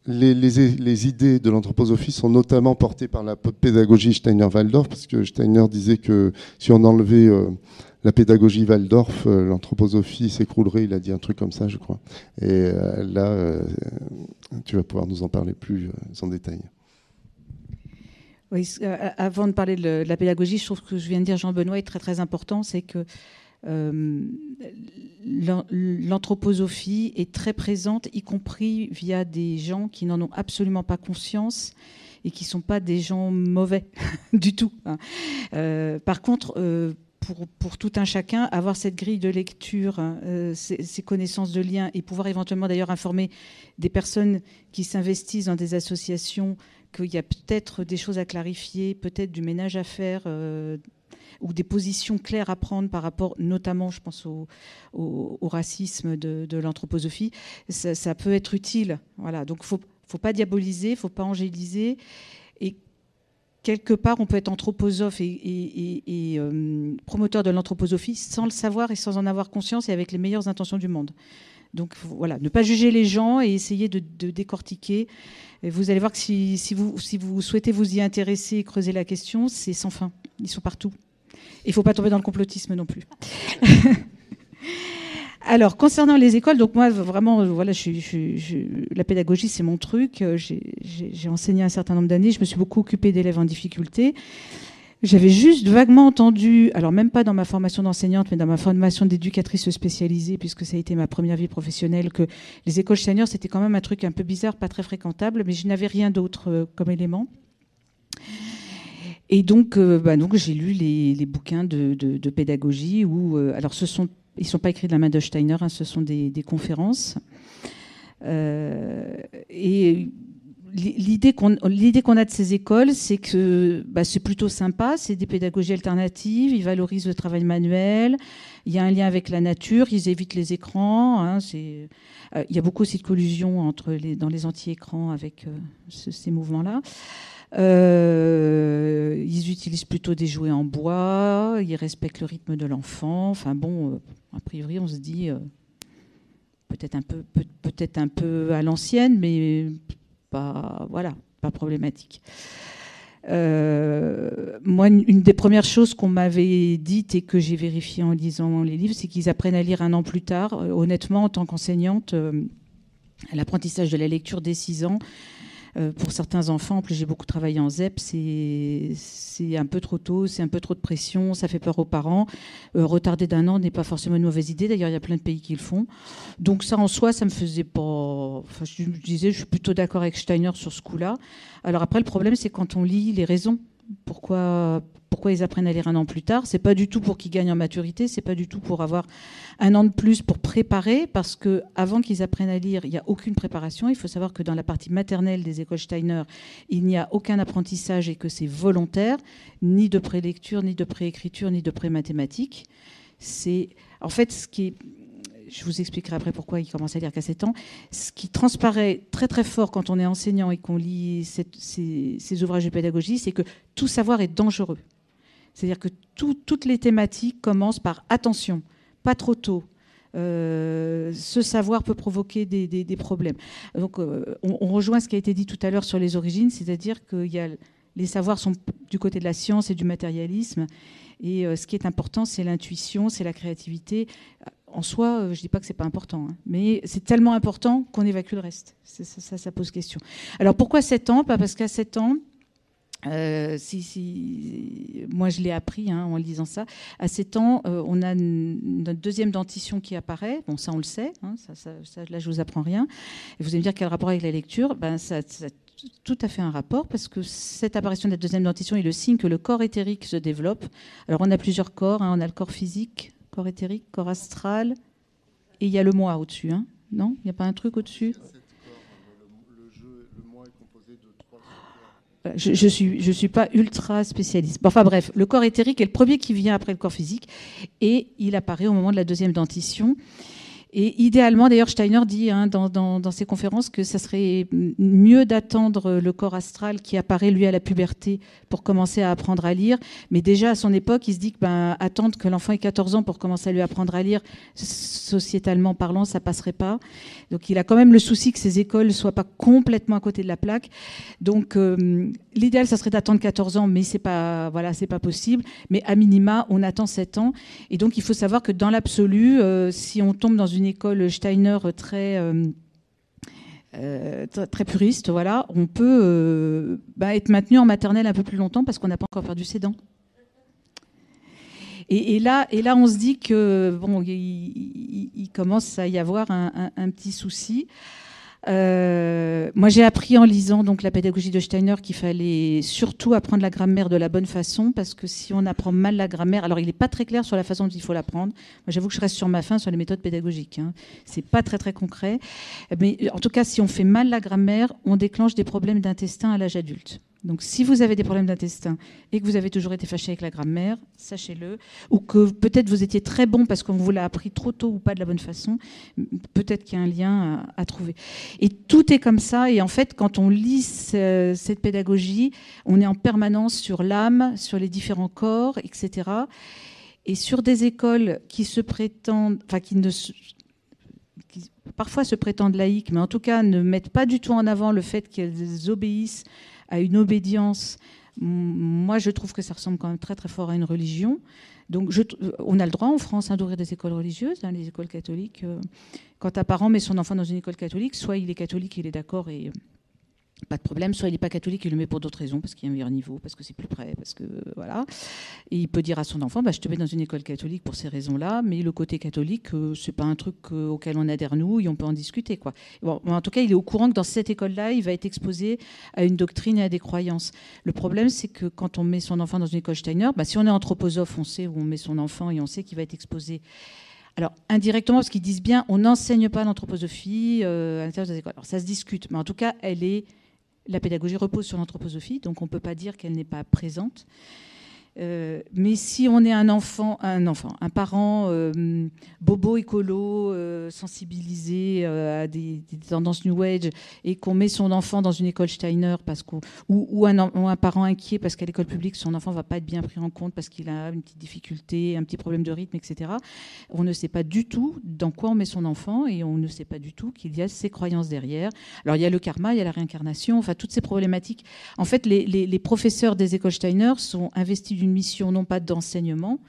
Speaker 4: les, idées de l'anthroposophie sont notamment portées par la pédagogie Steiner-Waldorf, parce que Steiner disait que si on enlevait euh, la pédagogie Waldorf, euh, l'anthroposophie s'écroulerait, il a dit un truc comme ça, je crois. Et euh, là, tu vas pouvoir nous en parler plus en détail.
Speaker 3: Oui, avant de parler de la pédagogie, je trouve que ce que je viens de dire, Jean-Benoît, est très très important, c'est que l'anthroposophie est très présente, y compris via des gens qui n'en ont absolument pas conscience et qui ne sont pas des gens mauvais du tout. Hein. Euh, par contre, euh, pour, tout un chacun, avoir cette grille de lecture, euh, ces, ces, connaissances de lien et pouvoir éventuellement d'ailleurs informer des personnes qui s'investissent dans des associations qu'il y a peut-être des choses à clarifier, peut-être du ménage à faire. Ou des positions claires à prendre par rapport, notamment, je pense au, racisme de, l'anthroposophie, ça, peut être utile. Voilà. Donc, faut, faut pas diaboliser, faut pas angéliser. Et quelque part, on peut être anthroposophe et, euh, promoteur de l'anthroposophie sans le savoir et sans en avoir conscience et avec les meilleures intentions du monde. Donc voilà, ne pas juger les gens et essayer de, décortiquer. Vous allez voir que si vous souhaitez vous y intéresser et creuser la question, c'est sans fin. Ils sont partout. Il ne faut pas tomber dans le complotisme non plus. Alors, concernant les écoles, donc moi, vraiment, voilà, la pédagogie, c'est mon truc. J'ai enseigné un certain nombre d'années. Je me suis beaucoup occupée d'élèves en difficulté. J'avais juste vaguement entendu, alors même pas dans ma formation d'enseignante, mais dans ma formation d'éducatrice spécialisée, puisque ça a été ma première vie professionnelle, que les écoles seniors, c'était quand même un truc un peu bizarre, pas très fréquentable, mais je n'avais rien d'autre euh, comme élément. Et donc, euh, bah, donc j'ai lu les, bouquins de, pédagogie où, euh, alors ce sont, ils sont pas écrits de la main de Steiner, hein, ce sont des, conférences. Euh, et l'idée qu'on a de ces écoles, c'est que bah, c'est plutôt sympa, c'est des pédagogies alternatives, ils valorisent le travail manuel, il y a un lien avec la nature, ils évitent les écrans. Hein, il y a beaucoup aussi de collusion dans les anti-écrans avec ce, ces mouvements-là. Euh, ils utilisent plutôt des jouets en bois, ils respectent le rythme de l'enfant. Enfin bon, euh, a priori, on se dit euh, peut-être un peu, peut, peut-être un peu à l'ancienne, mais pas, voilà, pas problématique. Moi, une des premières choses qu'on m'avait dites et que j'ai vérifié en lisant les livres, c'est qu'ils apprennent à lire un an plus tard. Honnêtement, en tant qu'enseignante, l'apprentissage de la lecture dès 6 ans, euh, pour certains enfants, en plus j'ai beaucoup travaillé en ZEP, c'est un peu trop tôt, c'est un peu trop de pression, ça fait peur aux parents. Euh, retarder d'un an n'est pas forcément une mauvaise idée, d'ailleurs il y a plein de pays qui le font. Donc ça en soi, ça me faisait pas... Enfin, je, je disais, je suis plutôt d'accord avec Steiner sur ce coup-là. Alors après, le problème, c'est quand on lit les raisons pourquoi, pourquoi ils apprennent à lire un an plus tard. C'est pas du tout pour qu'ils gagnent en maturité, c'est pas du tout pour avoir un an de plus pour préparer, parce que avant qu'ils apprennent à lire, il n'y a aucune préparation. Il faut savoir que dans la partie maternelle des écoles Steiner, il n'y a aucun apprentissage et que c'est volontaire, ni de prélecture, ni de préécriture, ni de pré-mathématiques. C'est en fait ce qui est je vous expliquerai après pourquoi il commence à lire qu'à 7 ans. Ce qui transparaît très très fort quand on est enseignant et qu'on lit cette, ces, ouvrages de pédagogie, c'est que tout savoir est dangereux. C'est-à-dire que tout, toutes les thématiques commencent par attention, pas trop tôt. Euh, ce savoir peut provoquer des, problèmes. Donc, euh, on, on, rejoint ce qui a été dit tout à l'heure sur les origines, c'est-à-dire que y a, les savoirs sont du côté de la science et du matérialisme, et euh, ce qui est important, c'est l'intuition, c'est la créativité en soi, euh, je ne dis pas que c'est pas important, hein, mais c'est tellement important qu'on évacue le reste. Ça, ça, pose question. Alors pourquoi 7 ans? Pas parce qu'à 7 ans, euh, si, si, moi je l'ai appris hein, en lisant ça. À 7 ans, euh, on a notre deuxième dentition qui apparaît. Bon, ça on le sait. Hein, ça, là, je vous apprends rien. Et vous allez me dire quel rapport avec la lecture? Ben, ça, ça tout à fait un rapport parce que cette apparition de la deuxième dentition est le signe que le corps éthérique se développe. Alors on a plusieurs corps. On a le corps physique, corps éthérique, corps astral, et il y a le moi au-dessus. Hein non? Il n'y a pas un truc au-dessus? Je, je suis je suis pas ultra spécialiste. Enfin bref, le corps éthérique est le premier qui vient après le corps physique et il apparaît au moment de la deuxième dentition. Et idéalement, d'ailleurs, Steiner dit hein, dans, ses conférences que ça serait mieux d'attendre le corps astral qui apparaît lui à la puberté pour commencer à apprendre à lire. Mais déjà à son époque, il se dit que ben, attendre que l'enfant ait 14 ans pour commencer à lui apprendre à lire, sociétalement parlant, ça passerait pas. Donc il a quand même le souci que ces écoles soient pas complètement à côté de la plaque. Donc euh, l'idéal, ça serait d'attendre 14 ans, mais c'est pas voilà, c'est pas possible. Mais à minima, on attend 7 ans. Et donc il faut savoir que dans l'absolu, euh, si on tombe dans une école Steiner très euh, euh, très puriste, voilà, on peut bah, être maintenu en maternelle un peu plus longtemps parce qu'on n'a pas encore perdu ses dents. Et, là, et là, on se dit que bon, il, commence à y avoir un petit souci. Euh, moi, j'ai appris en lisant donc la pédagogie de Steiner qu'il fallait surtout apprendre la grammaire de la bonne façon, parce que si on apprend mal la grammaire, alors il n'est pas très clair sur la façon dont il faut l'apprendre. Moi, j'avoue que je reste sur ma fin sur les méthodes pédagogiques. Hein. C'est pas très très concret, mais en tout cas, si on fait mal la grammaire, on déclenche des problèmes d'intestin à l'âge adulte. Donc si vous avez des problèmes d'intestin et que vous avez toujours été fâché avec la grammaire, sachez-le, ou que peut-être vous étiez très bon parce qu'on vous l'a appris trop tôt ou pas de la bonne façon, peut-être qu'il y a un lien à, trouver. Et tout est comme ça, et en fait, quand on lit cette pédagogie, on est en permanence sur l'âme, sur les différents corps, etc. Et sur des écoles qui se prétendent, enfin qui ne qui parfois se prétendent laïques, mais en tout cas ne mettent pas du tout en avant le fait qu'elles obéissent à une obédience, moi je trouve que ça ressemble quand même très très fort à une religion. Donc on a le droit en France hein, d'ouvrir des écoles religieuses, hein, les écoles catholiques. Euh, quand un parent met son enfant dans une école catholique, soit il est catholique, il est d'accord et pas de problème. Soit il n'est pas catholique, il le met pour d'autres raisons, parce qu'il y a un meilleur niveau, parce que c'est plus près, parce que voilà. Et il peut dire à son enfant, bah, je te mets dans une école catholique pour ces raisons-là, mais le côté catholique, euh, c'est pas un truc euh, auquel on adhère nous, et on peut en discuter, quoi. En tout cas, il est au courant que dans cette école-là, il va être exposé à une doctrine et à des croyances. Le problème, c'est que quand on met son enfant dans une école Steiner, bah, si on est anthroposophe, on sait où on met son enfant et on sait qu'il va être exposé alors, indirectement, parce qu'ils disent bien, on n'enseigne pas l'anthroposophie euh, à l'intérieur des écoles. Alors, ça se discute, mais en tout cas, elle est la pédagogie repose sur l'anthroposophie, donc on ne peut pas dire qu'elle n'est pas présente. Euh, mais si on est un enfant, un enfant, un parent euh, bobo écolo, euh, sensibilisé à des, tendances New Age, et qu'on met son enfant dans une école Steiner parce ou, un, parent inquiet parce qu'à l'école publique son enfant va pas être bien pris en compte parce qu'il a une petite difficulté, un petit problème de rythme, etc. On ne sait pas du tout dans quoi on met son enfant et on ne sait pas du tout qu'il y a ces croyances derrière. Alors il y a le karma, il y a la réincarnation, enfin toutes ces problématiques. En fait, les, les professeurs des écoles Steiner sont investis d'une mission non pas d'enseignement,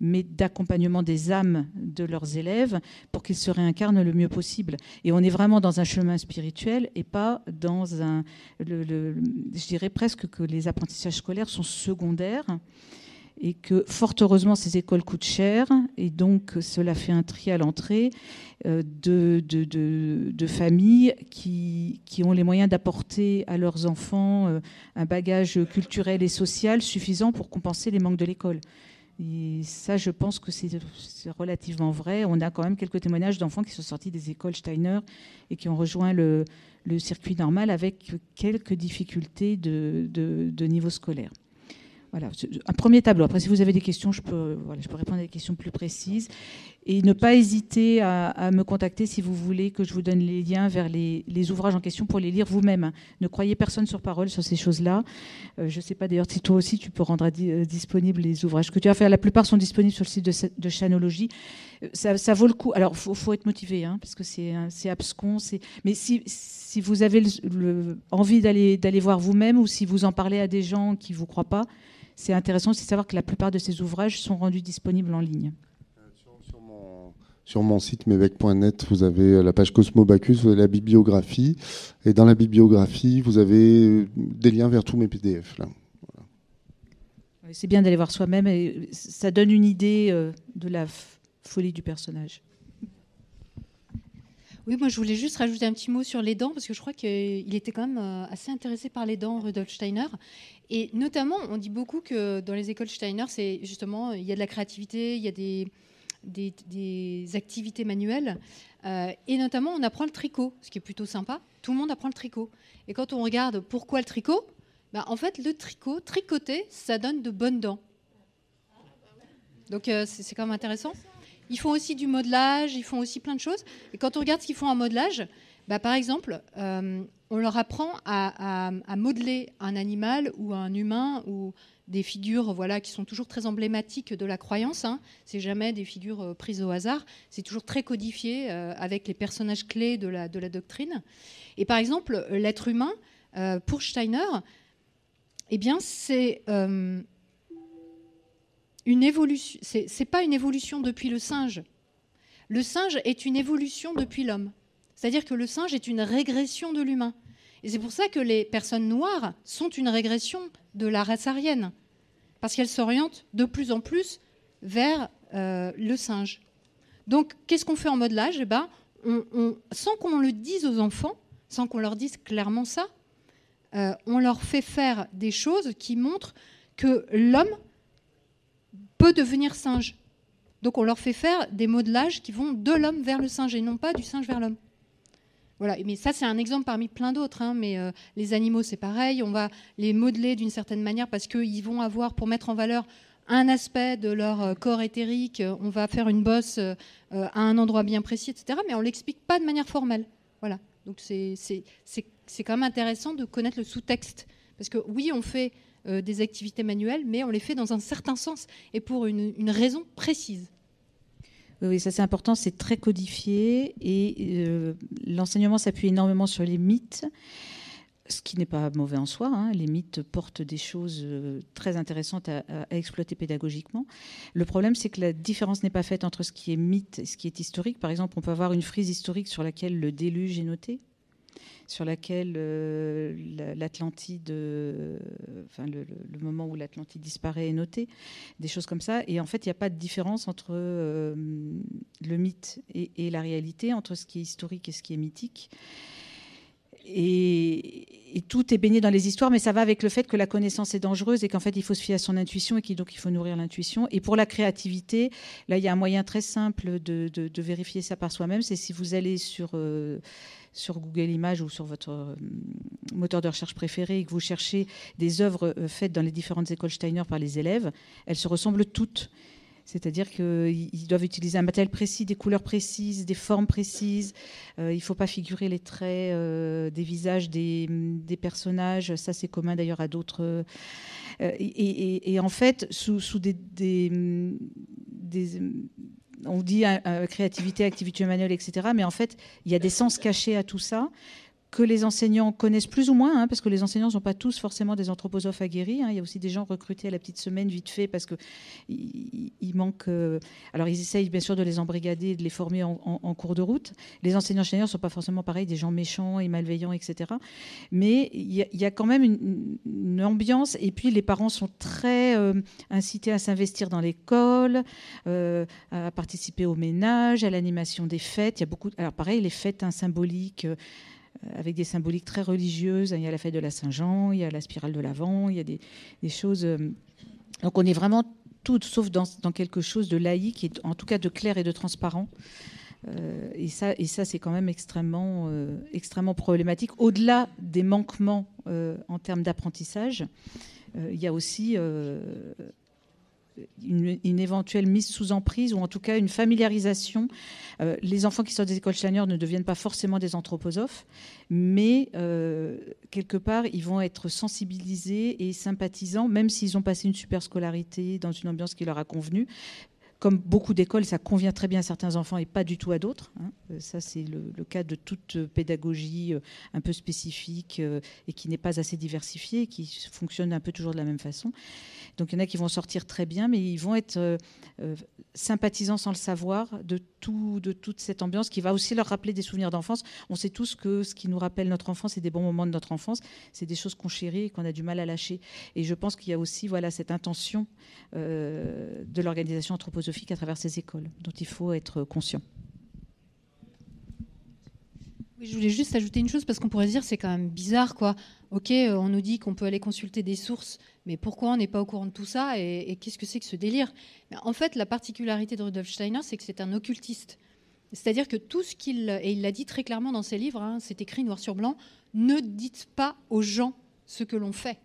Speaker 3: mais d'accompagnement des âmes de leurs élèves pour qu'ils se réincarnent le mieux possible. Et on est vraiment dans un chemin spirituel et pas dans un... je dirais presque que les apprentissages scolaires sont secondaires et que fort heureusement ces écoles coûtent cher et donc cela fait un tri à l'entrée euh, de, familles qui, ont les moyens d'apporter à leurs enfants euh, un bagage culturel et social suffisant pour compenser les manques de l'école. Et ça, je pense que c'est relativement vrai. On a quand même quelques témoignages d'enfants qui sont sortis des écoles Steiner et qui ont rejoint le, circuit normal avec quelques difficultés de niveau scolaire. Voilà, un premier tableau. Après, si vous avez des questions, je peux, voilà, je peux répondre à des questions plus précises. Et ne pas hésiter à, me contacter si vous voulez que je vous donne les liens vers les, ouvrages en question pour les lire vous-même. Ne croyez personne sur parole sur ces choses-là. Euh, je ne sais pas d'ailleurs si toi aussi tu peux rendre euh, disponibles les ouvrages que tu as fait. La plupart sont disponibles sur le site de, de Chanologie. Euh, ça, vaut le coup. Alors, il faut, être motivé, hein, parce que c'est abscon. Mais si, vous avez envie d'aller voir vous-même ou si vous en parlez à des gens qui ne vous croient pas, c'est intéressant aussi de savoir que la plupart de ces ouvrages sont rendus disponibles en ligne.
Speaker 4: Sur mon site mevec.net, vous avez la page Cosmo Bacchus, vous avez la bibliographie. Et dans la bibliographie, vous avez des liens vers tous mes PDF.
Speaker 3: C'est bien d'aller voir soi-même et ça donne une idée euh, de la folie du personnage.
Speaker 2: Oui, moi je voulais juste rajouter un petit mot sur les dents, parce que je crois qu'il était quand même euh, assez intéressé par les dents, Rudolf Steiner. Et notamment, on dit beaucoup que dans les écoles Steiner, c'est justement, il y a de la créativité, il y a des, activités manuelles. Euh, et notamment, on apprend le tricot, ce qui est plutôt sympa. Tout le monde apprend le tricot. Et quand on regarde pourquoi le tricot, bah, en fait, le tricot, tricoter, ça donne de bonnes dents. Donc euh, c'est quand même intéressant. Ils font aussi du modelage, ils font aussi plein de choses. Et quand on regarde ce qu'ils font en modelage, bah, par exemple, euh, on leur apprend à, modeler un animal ou un humain ou des figures voilà, qui sont toujours très emblématiques de la croyance. Hein. C'est jamais des figures euh, prises au hasard. C'est toujours très codifié euh, avec les personnages clés de la, de la doctrine. Et par exemple, l'être humain, pour Steiner, eh bien, c'est une évolution. C'est pas une évolution depuis le singe. Le singe est une évolution depuis l'homme. C'est-à-dire que le singe est une régression de l'humain. Et c'est pour ça que les personnes noires sont une régression de la race aryenne, parce qu'elles s'orientent de plus en plus vers euh, le singe. Donc, qu'est-ce qu'on fait en modelage eh ben, Sans qu'on le dise aux enfants, sans qu'on leur dise clairement ça. Euh, on leur fait faire des choses qui montrent que l'homme peut devenir singe. Donc on leur fait faire des modelages qui vont de l'homme vers le singe et non pas du singe vers l'homme. Mais ça c'est un exemple parmi plein d'autres. Hein, mais euh, les animaux c'est pareil, on va les modeler d'une certaine manière parce qu'ils vont avoir pour mettre en valeur un aspect de leur euh, corps éthérique, on va faire une bosse à un endroit bien précis, etc. Mais on l'explique pas de manière formelle. Voilà. Donc c'est quand même intéressant de connaître le sous-texte. Parce que oui, on fait euh, des activités manuelles, mais on les fait dans un certain sens et pour une, raison précise.
Speaker 3: Oui, ça c'est important, c'est très codifié et euh, l'enseignement s'appuie énormément sur les mythes ce qui n'est pas mauvais en soi. Hein. Les mythes portent des choses euh, très intéressantes à, exploiter pédagogiquement. Le problème, c'est que la différence n'est pas faite entre ce qui est mythe et ce qui est historique. Par exemple, on peut avoir une frise historique sur laquelle le déluge est noté, sur laquelle euh, l'Atlantide, euh, enfin le, moment où l'Atlantide disparaît est noté, des choses comme ça. Et en fait, il n'y a pas de différence entre le mythe et, la réalité, entre ce qui est historique et ce qui est mythique et, tout est baigné dans les histoires, mais ça va avec le fait que la connaissance est dangereuse et qu'en fait il faut se fier à son intuition et qu'il donc il faut nourrir l'intuition. Et pour la créativité, là il y a un moyen très simple de, vérifier ça par soi-même, c'est si vous allez sur euh, sur Google Images ou sur votre euh, moteur de recherche préféré et que vous cherchez des œuvres euh, faites dans les différentes écoles Steiner par les élèves, elles se ressemblent toutes. C'est-à-dire qu'ils doivent utiliser un matériel précis, des couleurs précises, des formes précises. Euh, il ne faut pas figurer les traits des visages des, personnages. Ça, c'est commun d'ailleurs à d'autres. Et, en fait, sous, des, on dit euh, créativité, activité manuelle, etc. Mais en fait, il y a des sens cachés à tout ça que les enseignants connaissent plus ou moins, hein, parce que les enseignants ne sont pas tous forcément des anthroposophes aguerris. Hein. Il y a aussi des gens recrutés à la petite semaine vite fait parce qu'il il manque. Euh, alors ils essayent bien sûr de les embrigader, de les former en, cours de route. Les enseignants enseignants ne sont pas forcément pareils, des gens méchants et malveillants, etc. Mais il y, a, quand même une, ambiance. Et puis les parents sont très euh, incités à s'investir dans l'école, euh, à participer au ménage, à l'animation des fêtes. Il y a beaucoup. Alors pareil, les fêtes hein, symboliques. Euh, avec des symboliques très religieuses. Il y a la fête de la Saint-Jean, il y a la spirale de l'Avent, il y a des, choses. Euh, donc on est vraiment tout sauf dans, quelque chose de laïque, et en tout cas de clair et de transparent. Euh, et ça, et ça c'est quand même extrêmement, extrêmement problématique. Au-delà des manquements en termes d'apprentissage, il y a aussi une, éventuelle mise sous emprise ou en tout cas une familiarisation. Euh, les enfants qui sortent des écoles Steiner ne deviennent pas forcément des anthroposophes, mais euh, quelque part, ils vont être sensibilisés et sympathisants, même s'ils ont passé une super scolarité dans une ambiance qui leur a convenu, comme beaucoup d'écoles, ça convient très bien à certains enfants et pas du tout à d'autres. Hein. Euh, ça, c'est le, cas de toute pédagogie euh, un peu spécifique euh, et qui n'est pas assez diversifiée, qui fonctionne un peu toujours de la même façon. Donc il y en a qui vont sortir très bien, mais ils vont être sympathisants sans le savoir de, tout, de toute cette ambiance qui va aussi leur rappeler des souvenirs d'enfance. On sait tous que ce qui nous rappelle notre enfance et des bons moments de notre enfance, c'est des choses qu'on chérit et qu'on a du mal à lâcher. Et je pense qu'il y a aussi voilà, cette intention de l'organisation anthroposophique à travers ces écoles, dont il faut être conscient.
Speaker 2: je voulais juste ajouter une chose parce qu'on pourrait se dire c'est quand même bizarre quoi. Ok, euh, on nous dit qu'on peut aller consulter des sources, mais pourquoi on n'est pas au courant de tout ça et, qu'est-ce que c'est que ce délire? En fait, la particularité de Rudolf Steiner, c'est que c'est un occultiste. C'est-à-dire que tout ce qu'il et il l'a dit très clairement dans ses livres, hein, c'est écrit noir sur blanc, ne dites pas aux gens ce que l'on fait.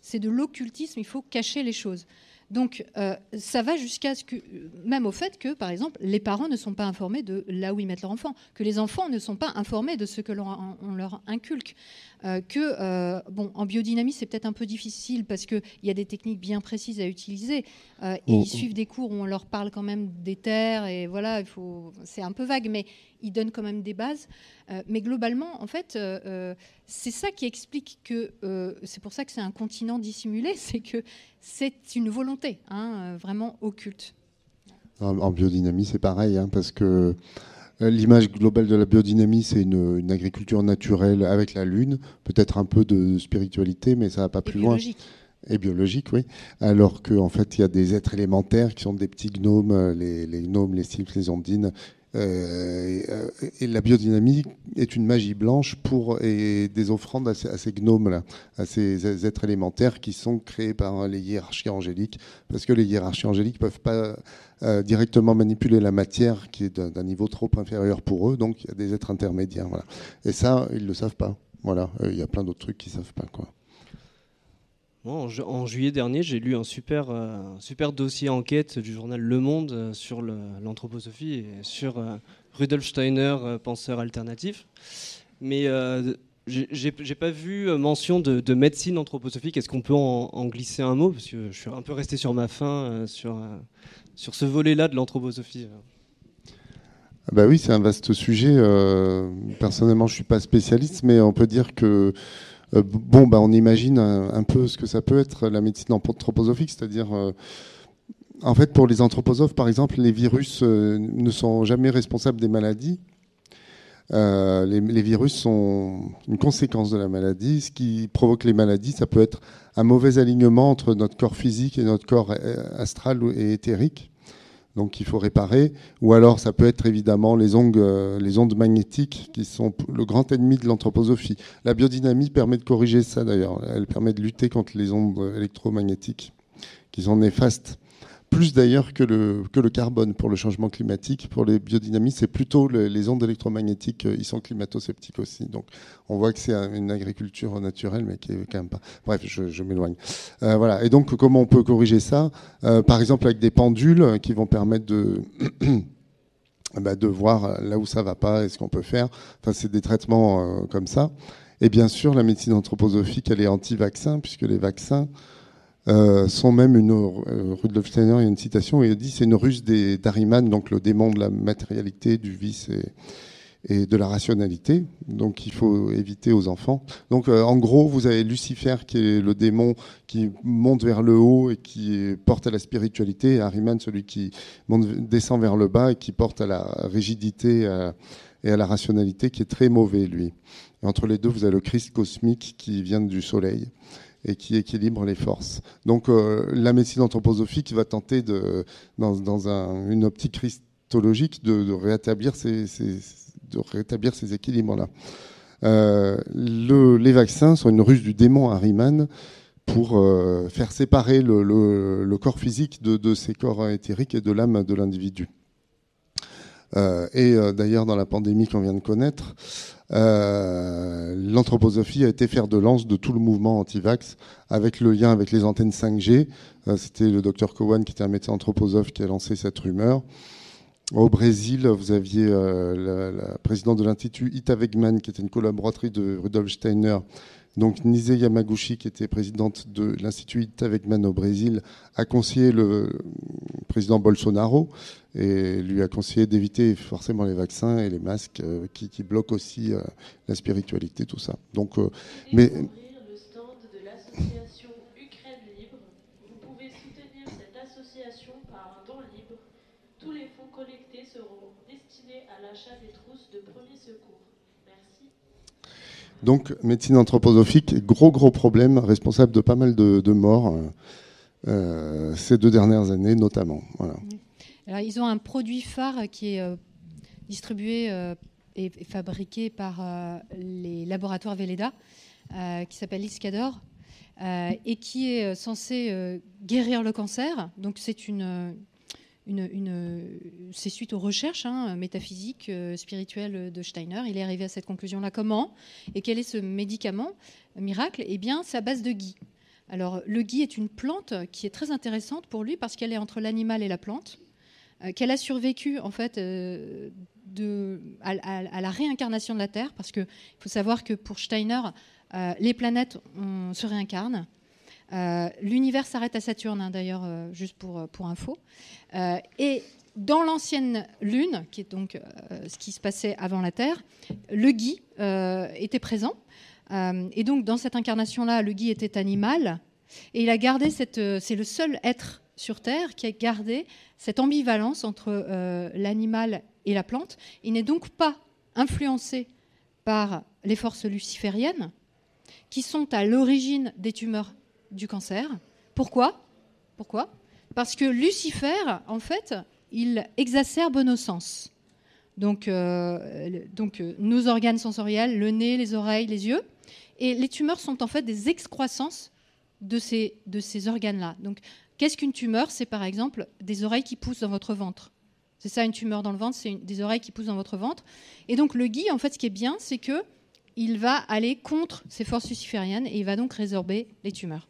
Speaker 2: C'est de l'occultisme, il faut cacher les choses. Donc euh, ça va jusqu'à ce que, même au fait que, par exemple, les parents ne sont pas informés de là où ils mettent leur enfant, que les enfants ne sont pas informés de ce que l'on leur inculque. Euh, que, euh, bon, en biodynamie, c'est peut-être un peu difficile parce qu'il y a des techniques bien précises à utiliser. et oh, ils suivent des cours où on leur parle quand même des terres, et voilà, il faut, c'est un peu vague, mais ils donnent quand même des bases. mais globalement, en fait, c'est ça qui explique que, c'est pour ça que c'est un continent dissimulé, c'est que c'est une volonté hein, euh, vraiment occulte.
Speaker 4: En, biodynamie, c'est pareil, hein, parce que euh, l'image globale de la biodynamie, c'est une, agriculture naturelle avec la lune, peut-être un peu de spiritualité, mais ça va pas plus loin. Et biologique, oui. Alors qu'en fait, il y a des êtres élémentaires qui sont des petits gnomes, euh, les, gnomes, les sylphes, les ondines, Euh, et la biodynamie est une magie blanche pour et des offrandes à ces, gnomes-là, à ces êtres élémentaires qui sont créés par les hiérarchies angéliques, parce que les hiérarchies angéliques ne peuvent pas euh, directement manipuler la matière qui est d'un niveau trop inférieur pour eux, donc il y a des êtres intermédiaires. Voilà. Et ça, ils ne le savent pas. Voilà, il y a plein d'autres trucs qu'ils ne savent pas. Quoi.
Speaker 1: En, juillet dernier, j'ai lu un super, euh, dossier enquête du journal Le Monde euh, sur l'anthroposophie et sur euh, Rudolf Steiner, penseur alternatif. Mais j'ai pas vu mention de, médecine anthroposophique. Est-ce qu'on peut en, glisser un mot? Parce que je suis un peu resté sur ma faim sur, ce volet-là de l'anthroposophie.
Speaker 4: Ah bah oui, c'est un vaste sujet. personnellement, je suis pas spécialiste, mais on peut dire que euh, bon, bah, on imagine un, peu ce que ça peut être la médecine anthroposophique, c'est-à-dire, euh, en fait, pour les anthroposophes, par exemple, les virus euh, ne sont jamais responsables des maladies. les, virus sont une conséquence de la maladie. Ce qui provoque les maladies, ça peut être un mauvais alignement entre notre corps physique et notre corps astral et éthérique donc il faut réparer. Ou alors ça peut être évidemment les ondes, euh, les ondes magnétiques qui sont le grand ennemi de l'anthroposophie. La biodynamie permet de corriger ça d'ailleurs. Elle permet de lutter contre les ondes électromagnétiques qui sont néfastes plus d'ailleurs que le, carbone pour le changement climatique. Pour les biodynamistes, c'est plutôt les ondes électromagnétiques, euh, ils sont climato-sceptiques aussi. Donc on voit que c'est une agriculture naturelle, mais qui est quand même pas. Bref, je, m'éloigne. Euh, voilà. Et donc comment on peut corriger ça? Euh, Par exemple avec des pendules qui vont permettre de. Bah, de voir là où ça va pas et ce qu'on peut faire. Enfin, c'est des traitements comme ça. Et bien sûr, la médecine anthroposophique, elle est anti-vaccin, puisque les vaccins, euh, sont même une euh, Rudolf Steiner, il y a une citation, il dit c'est une ruse d'Ariman, donc le démon de la matérialité, du vice et, de la rationalité. Donc il faut éviter aux enfants. Donc euh, en gros, vous avez Lucifer qui est le démon qui monte vers le haut et qui porte à la spiritualité, et Ariman celui qui monte, descend vers le bas et qui porte à la rigidité et à la rationalité, qui est très mauvais lui. Entre les deux, vous avez le Christ cosmique qui vient du soleil et qui équilibre les forces. Donc euh, la médecine anthroposophique va tenter, dans, une optique christologique, de, rétablir ces, équilibres-là. Euh, les vaccins sont une ruse du démon Harriman pour euh, faire séparer le, corps physique de, de, ses corps éthériques et de l'âme de l'individu. Et d'ailleurs, dans la pandémie qu'on vient de connaître, euh, l'anthroposophie a été faire de lance de tout le mouvement anti-vax avec le lien avec les antennes 5G. Euh, c'était le docteur Cowan, qui était un médecin anthroposophe, qui a lancé cette rumeur. Au Brésil, vous aviez euh, la, présidente de l'Institut Ita Wegman, qui était une collaboratrice de Rudolf Steiner, donc Nise Yamaguchi, qui était présidente de l'Institut Ita Wegman au Brésil, a conseillé le président Bolsonaro et lui a conseillé d'éviter forcément les vaccins et les masques euh, qui, bloquent aussi euh, la spiritualité, tout ça.
Speaker 5: Donc, euh, mais le stand de l'association Ukraine Libre. Vous pouvez soutenir cette association par un don libre. Tous les fonds collectés seront destinés à l'achat des trousses de premier secours. Merci.
Speaker 4: Donc, médecine anthroposophique, gros gros problème, responsable de pas mal de, morts ces deux dernières années notamment. Voilà
Speaker 2: ils ont un produit phare qui est euh, distribué euh, et fabriqué par euh, les laboratoires Velleda, qui s'appelle Iscador, et qui est censé guérir le cancer. Donc c'est une, c'est suite aux recherches hein, métaphysiques, spirituelles de Steiner. Il est arrivé à cette conclusion-là. Comment Et quel est ce médicament miracle? Eh bien, c'est à base de gui. Alors, le gui est une plante qui est très intéressante pour lui parce qu'elle est entre l'animal et la plante. Euh, qu'elle a survécu en fait euh, à, la réincarnation de la Terre, parce qu'il faut savoir que pour Steiner, euh, les planètes se réincarnent. L'univers s'arrête à Saturne, hein, d'ailleurs, juste pour, pour info. et dans l'ancienne Lune, qui est donc ce qui se passait avant la Terre, le Guy était présent. et donc, dans cette incarnation-là, le Guy était animal. Et il a gardé cette. C'est le seul être sur Terre qui a gardé cette ambivalence entre euh, l'animal et la plante. Il n'est donc pas influencé par les forces lucifériennes qui sont à l'origine des tumeurs du cancer. Pourquoi? Pourquoi? Parce que Lucifer, en fait, il exacerbe nos sens. donc, donc nos organes sensoriels, le nez, les oreilles, les yeux. Et les tumeurs sont en fait des excroissances de ces, de ces organes-là. Donc, qu'est-ce qu'une tumeur? C'est par exemple des oreilles qui poussent dans votre ventre. C'est ça une tumeur dans le ventre, c'est des oreilles qui poussent dans votre ventre. Et donc le gui, en fait, ce qui est bien, c'est que il va aller contre ces forces lucifériennes et il va donc résorber les tumeurs.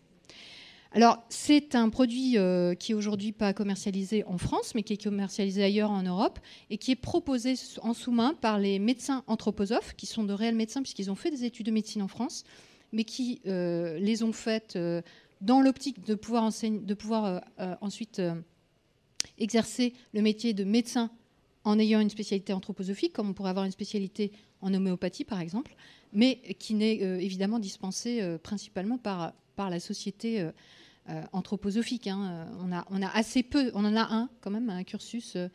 Speaker 2: Alors, c'est un produit euh, qui est aujourd'hui pas commercialisé en France, mais qui est commercialisé ailleurs en Europe et qui est proposé en sous-main par les médecins anthroposophes, qui sont de réels médecins puisqu'ils ont fait des études de médecine en France, mais qui euh, les ont faites euh, dans l'optique de pouvoir, enseigner, de pouvoir ensuite exercer le métier de médecin en ayant une spécialité anthroposophique, comme on pourrait avoir une spécialité en homéopathie par exemple, mais qui n'est évidemment dispensée principalement par, par la société anthroposophique. Hein. Euh, on, a, on a assez peu, on en a un quand même, un cursus euh,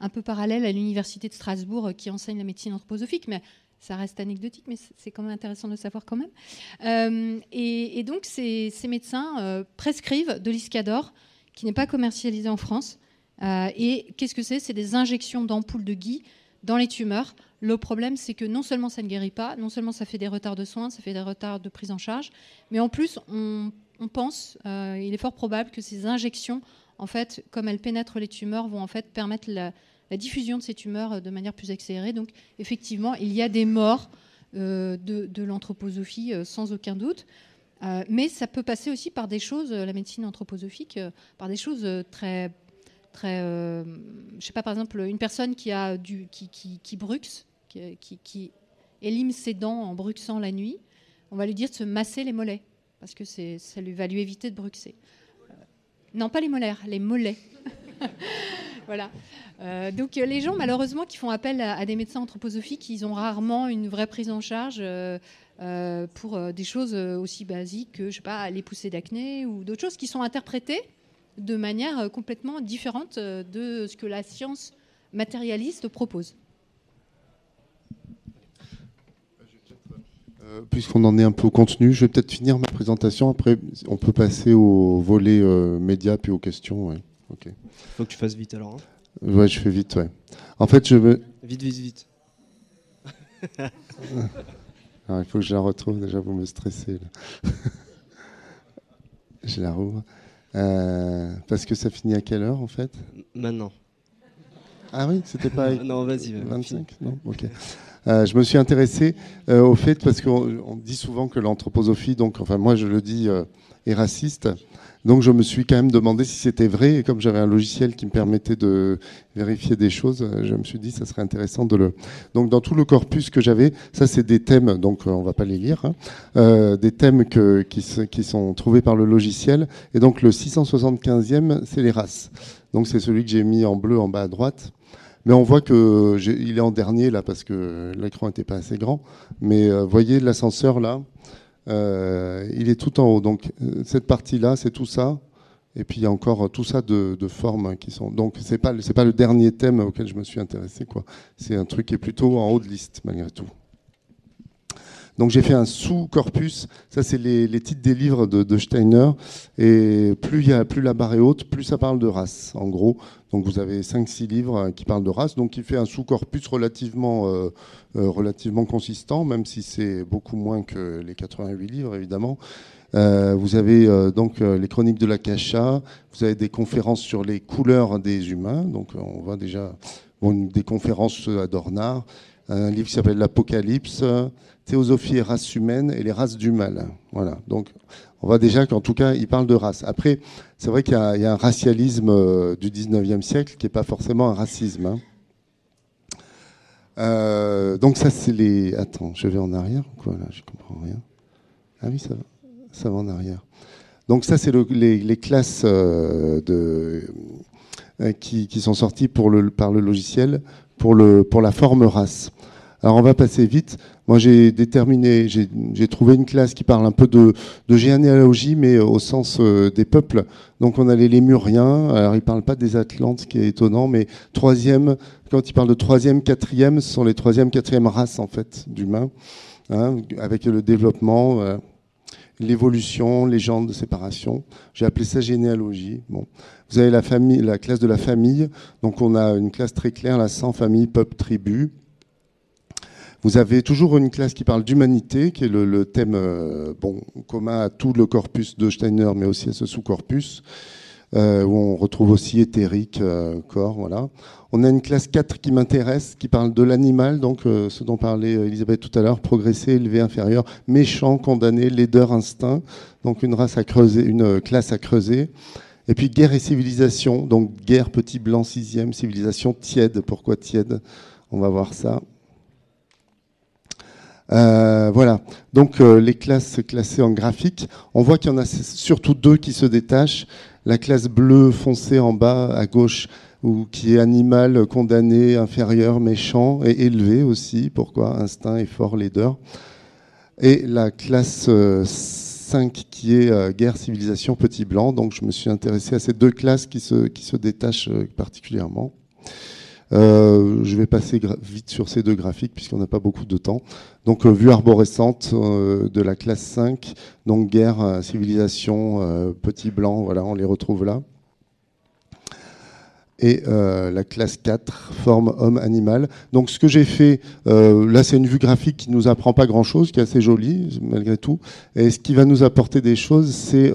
Speaker 2: un peu parallèle à l'université de Strasbourg qui enseigne la médecine anthroposophique, mais ça reste anecdotique, mais c'est quand même intéressant de le savoir quand même. et, donc ces, médecins prescrivent de l'iscador, qui n'est pas commercialisé en France. et qu'est-ce que c'est? C'est des injections d'ampoules de gui dans les tumeurs. Le problème, c'est que non seulement ça ne guérit pas, non seulement ça fait des retards de soins, ça fait des retards de prise en charge, mais en plus, on on pense, euh, il est fort probable que ces injections, en fait, comme elles pénètrent les tumeurs, vont en fait permettre la, diffusion de ces tumeurs euh, de manière plus accélérée. Donc, effectivement, il y a des morts euh, de, l'anthroposophie sans aucun doute. mais ça peut passer aussi par des choses, la médecine anthroposophique, par des choses très, très, je sais pas, par exemple, une personne qui a qui, qui, qui bruxe, qui, qui, élime ses dents en bruxant la nuit, on va lui dire de se masser les mollets parce que ça lui va lui éviter de bruxer. Euh, non, pas les molaires, les mollets. voilà. Euh, donc euh, les gens, malheureusement, qui font appel à, des médecins anthroposophiques, ils ont rarement une vraie prise en charge pour des choses aussi basiques que, je sais pas, les poussées d'acné ou d'autres choses qui sont interprétées de manière complètement différente de ce que la science matérialiste propose.
Speaker 4: Euh, puisqu'on en est un peu au contenu, je vais peut-être finir ma présentation. Après, on peut passer au volet euh, médias puis aux questions. Ouais.
Speaker 1: Ok. Faut que tu fasses vite alors.
Speaker 4: Hein. Ouais, je fais vite. Ouais. En fait, je veux.
Speaker 1: Vite, vite, vite.
Speaker 4: il faut que je la retrouve. Déjà, vous me stressez. Là. je la rouvre. Euh, parce que ça finit à quelle heure en fait?
Speaker 1: Maintenant.
Speaker 4: Ah oui, c'était pas.
Speaker 1: non, vas-y.
Speaker 4: 25 Non, ok. Euh, je me suis intéressé euh, au fait parce qu'on dit souvent que l'anthroposophie, donc enfin moi je le dis, euh, est raciste. Donc je me suis quand même demandé si c'était vrai et comme j'avais un logiciel qui me permettait de vérifier des choses, je me suis dit ça serait intéressant de le. Donc dans tout le corpus que j'avais, ça c'est des thèmes, donc on va pas les lire, hein, des thèmes que, qui, qui sont trouvés par le logiciel. Et donc le 675e, c'est les races. Donc c'est celui que j'ai mis en bleu en bas à droite. Mais on voit qu'il est en dernier là parce que l'écran n'était pas assez grand. Mais euh, voyez l'ascenseur là, euh, il est tout en haut. Donc euh, cette partie là, c'est tout ça. Et puis il y a encore tout ça de, formes qui sont. Donc c'est pas c'est pas le dernier thème auquel je me suis intéressé quoi. C'est un truc qui est plutôt en haut de liste malgré tout. Donc j'ai fait un sous-corpus. Ça, c'est les, titres des livres de, Steiner. Et plus, y a, plus la barre est haute, plus ça parle de race, en gros. Donc vous avez 5-6 livres qui parlent de race. Donc il fait un sous-corpus relativement, euh, euh, relativement consistant, même si c'est beaucoup moins que les 88 livres, évidemment. Euh, vous avez donc les chroniques de la Cacha. Vous avez des conférences sur les couleurs des humains. Donc on voit déjà des conférences à Dornard. Un livre qui s'appelle L'Apocalypse. Théosophie et race humaine et les races du mal. Voilà. Donc, on voit déjà qu'en tout cas, il parle de race. Après, c'est vrai qu'il y, a un racialisme euh, du 19e siècle qui n'est pas forcément un racisme. Hein. Euh, donc ça, c'est les... Attends, je vais en arrière quoi là? Je comprends rien. Ah oui, ça va, ça va en arrière. Donc ça, c'est les, classes euh, de, qui, sont sorties pour le, par le logiciel pour, le, pour la forme race. Alors on va passer vite. Moi j'ai déterminé, j'ai trouvé une classe qui parle un peu de, de généalogie, mais au sens euh, des peuples. Donc on a les Lémuriens, alors ils parlent pas des Atlantes, ce qui est étonnant, mais troisième, quand ils parlent de troisième, quatrième, ce sont les troisième, quatrième races en fait d'humains, hein, avec le développement. Euh. l'évolution, les genres de séparation. J'ai appelé ça généalogie. Bon. Vous avez la, classe de la famille. Donc on a une classe très claire, la 100 famille, peuple, tribu. Vous avez toujours une classe qui parle d'humanité, qui est le, thème euh, bon, commun à tout le corpus de Steiner, mais aussi à ce sous-corpus, euh, où on retrouve aussi éthérique, euh, corps, voilà. On a une classe 4 qui m'intéresse, qui parle de l'animal, donc ce dont parlait Elisabeth tout à l'heure, progressé, élevé, inférieur, méchant, condamné, laideur, instinct, donc une race à creuser, une classe à creuser. Et puis guerre et civilisation, donc guerre petit blanc sixième, civilisation tiède. Pourquoi tiède? On va voir ça. Euh, voilà. Donc euh, les classes classées en graphique, on voit qu'il y en a surtout deux qui se détachent. La classe bleue foncée en bas à gauche, ou qui est animal, condamné, inférieur, méchant et élevé aussi. Pourquoi? Instinct, effort, laideur. Et la classe 5 euh, qui est guerre, civilisation, petit blanc. Donc je me suis intéressé à ces deux classes qui se, qui se détachent particulièrement. Euh, je vais passer vite sur ces deux graphiques puisqu'on n'a pas beaucoup de temps. Donc euh, vue arborescente euh, de la classe 5, donc guerre, civilisation, petit blanc, voilà, on les retrouve là. Et la classe 4, forme homme-animal. Donc ce que j'ai fait, là c'est une vue graphique qui nous apprend pas grand-chose, qui est assez jolie malgré tout. Et ce qui va nous apporter des choses, c'est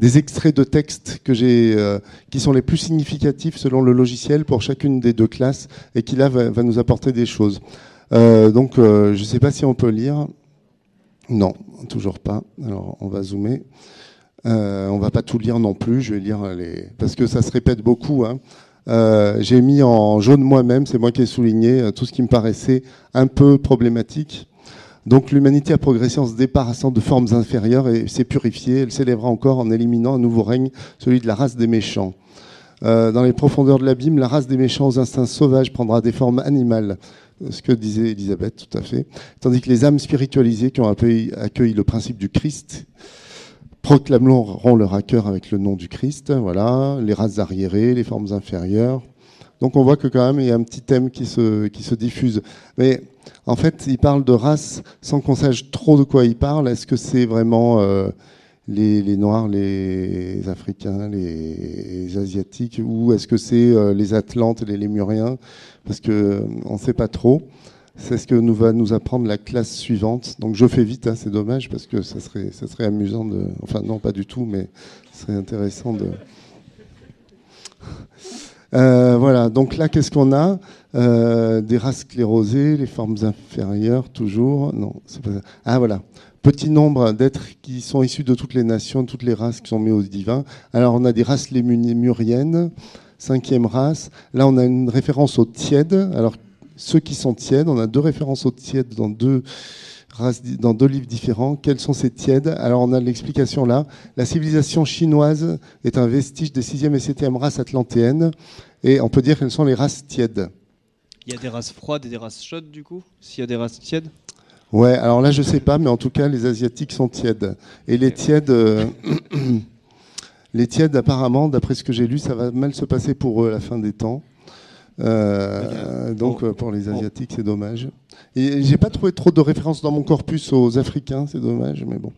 Speaker 4: des extraits de textes que euh, qui sont les plus significatifs selon le logiciel pour chacune des deux classes et qui là va, nous apporter des choses. Euh, donc euh, je ne sais pas si on peut lire. Non, toujours pas. Alors on va zoomer. Euh, on va pas tout lire non plus. Je vais lire les parce que ça se répète beaucoup. Hein. j'ai mis en jaune moi-même, c'est moi qui ai souligné tout ce qui me paraissait un peu problématique. Donc l'humanité a progressé en se débarrassant de formes inférieures et s'est purifiée. Elle s'élèvera encore en éliminant un nouveau règne, celui de la race des méchants. Euh, dans les profondeurs de l'abîme, la race des méchants aux instincts sauvages prendra des formes animales, ce que disait Elisabeth, tout à fait. Tandis que les âmes spiritualisées qui ont accueilli, le principe du Christ proclameront leur accueil avec le nom du Christ. Voilà, les races arriérées, les formes inférieures. Donc on voit que quand même il y a un petit thème qui se, diffuse. Mais en fait, il parle de race sans qu'on sache trop de quoi il parle. Est-ce que c'est vraiment euh, les, Noirs, les Africains, les, Asiatiques, ou est-ce que c'est euh, les Atlantes et les Lémuriens? Parce qu'on ne sait pas trop. C'est ce que nous va nous apprendre la classe suivante. Donc je fais vite, hein, c'est dommage parce que ça serait, ça serait amusant de. Enfin non, pas du tout, mais serait intéressant de. Euh, voilà, donc là, qu'est-ce qu'on a? Euh, Des races sclérosées, les formes inférieures, toujours. Non, c'est pas ça. Ah, voilà. Petit nombre d'êtres qui sont issus de toutes les nations, toutes les races qui sont mis au divin. Alors, on a des races lémuriennes, cinquième race. Là, on a une référence aux tièdes. Alors, ceux qui sont tièdes, on a deux références aux tièdes dans deux dans deux livres différents. Quelles sont ces tièdes? Alors on a l'explication là. La civilisation chinoise est un vestige des 6e et 7e races atlantéennes et on peut dire qu'elles sont les races tièdes.
Speaker 1: Il y a des races froides et des races chaudes du coup? S'il y a des races tièdes?
Speaker 4: Ouais, alors là je sais pas, mais en tout cas les asiatiques sont tièdes. Et les tièdes, euh, les tièdes apparemment, d'après ce que j'ai lu, ça va mal se passer pour eux à la fin des temps. Euh, donc euh, pour les asiatiques, c'est dommage. Et j'ai pas trouvé trop de références dans mon corpus aux Africains, c'est dommage, mais bon.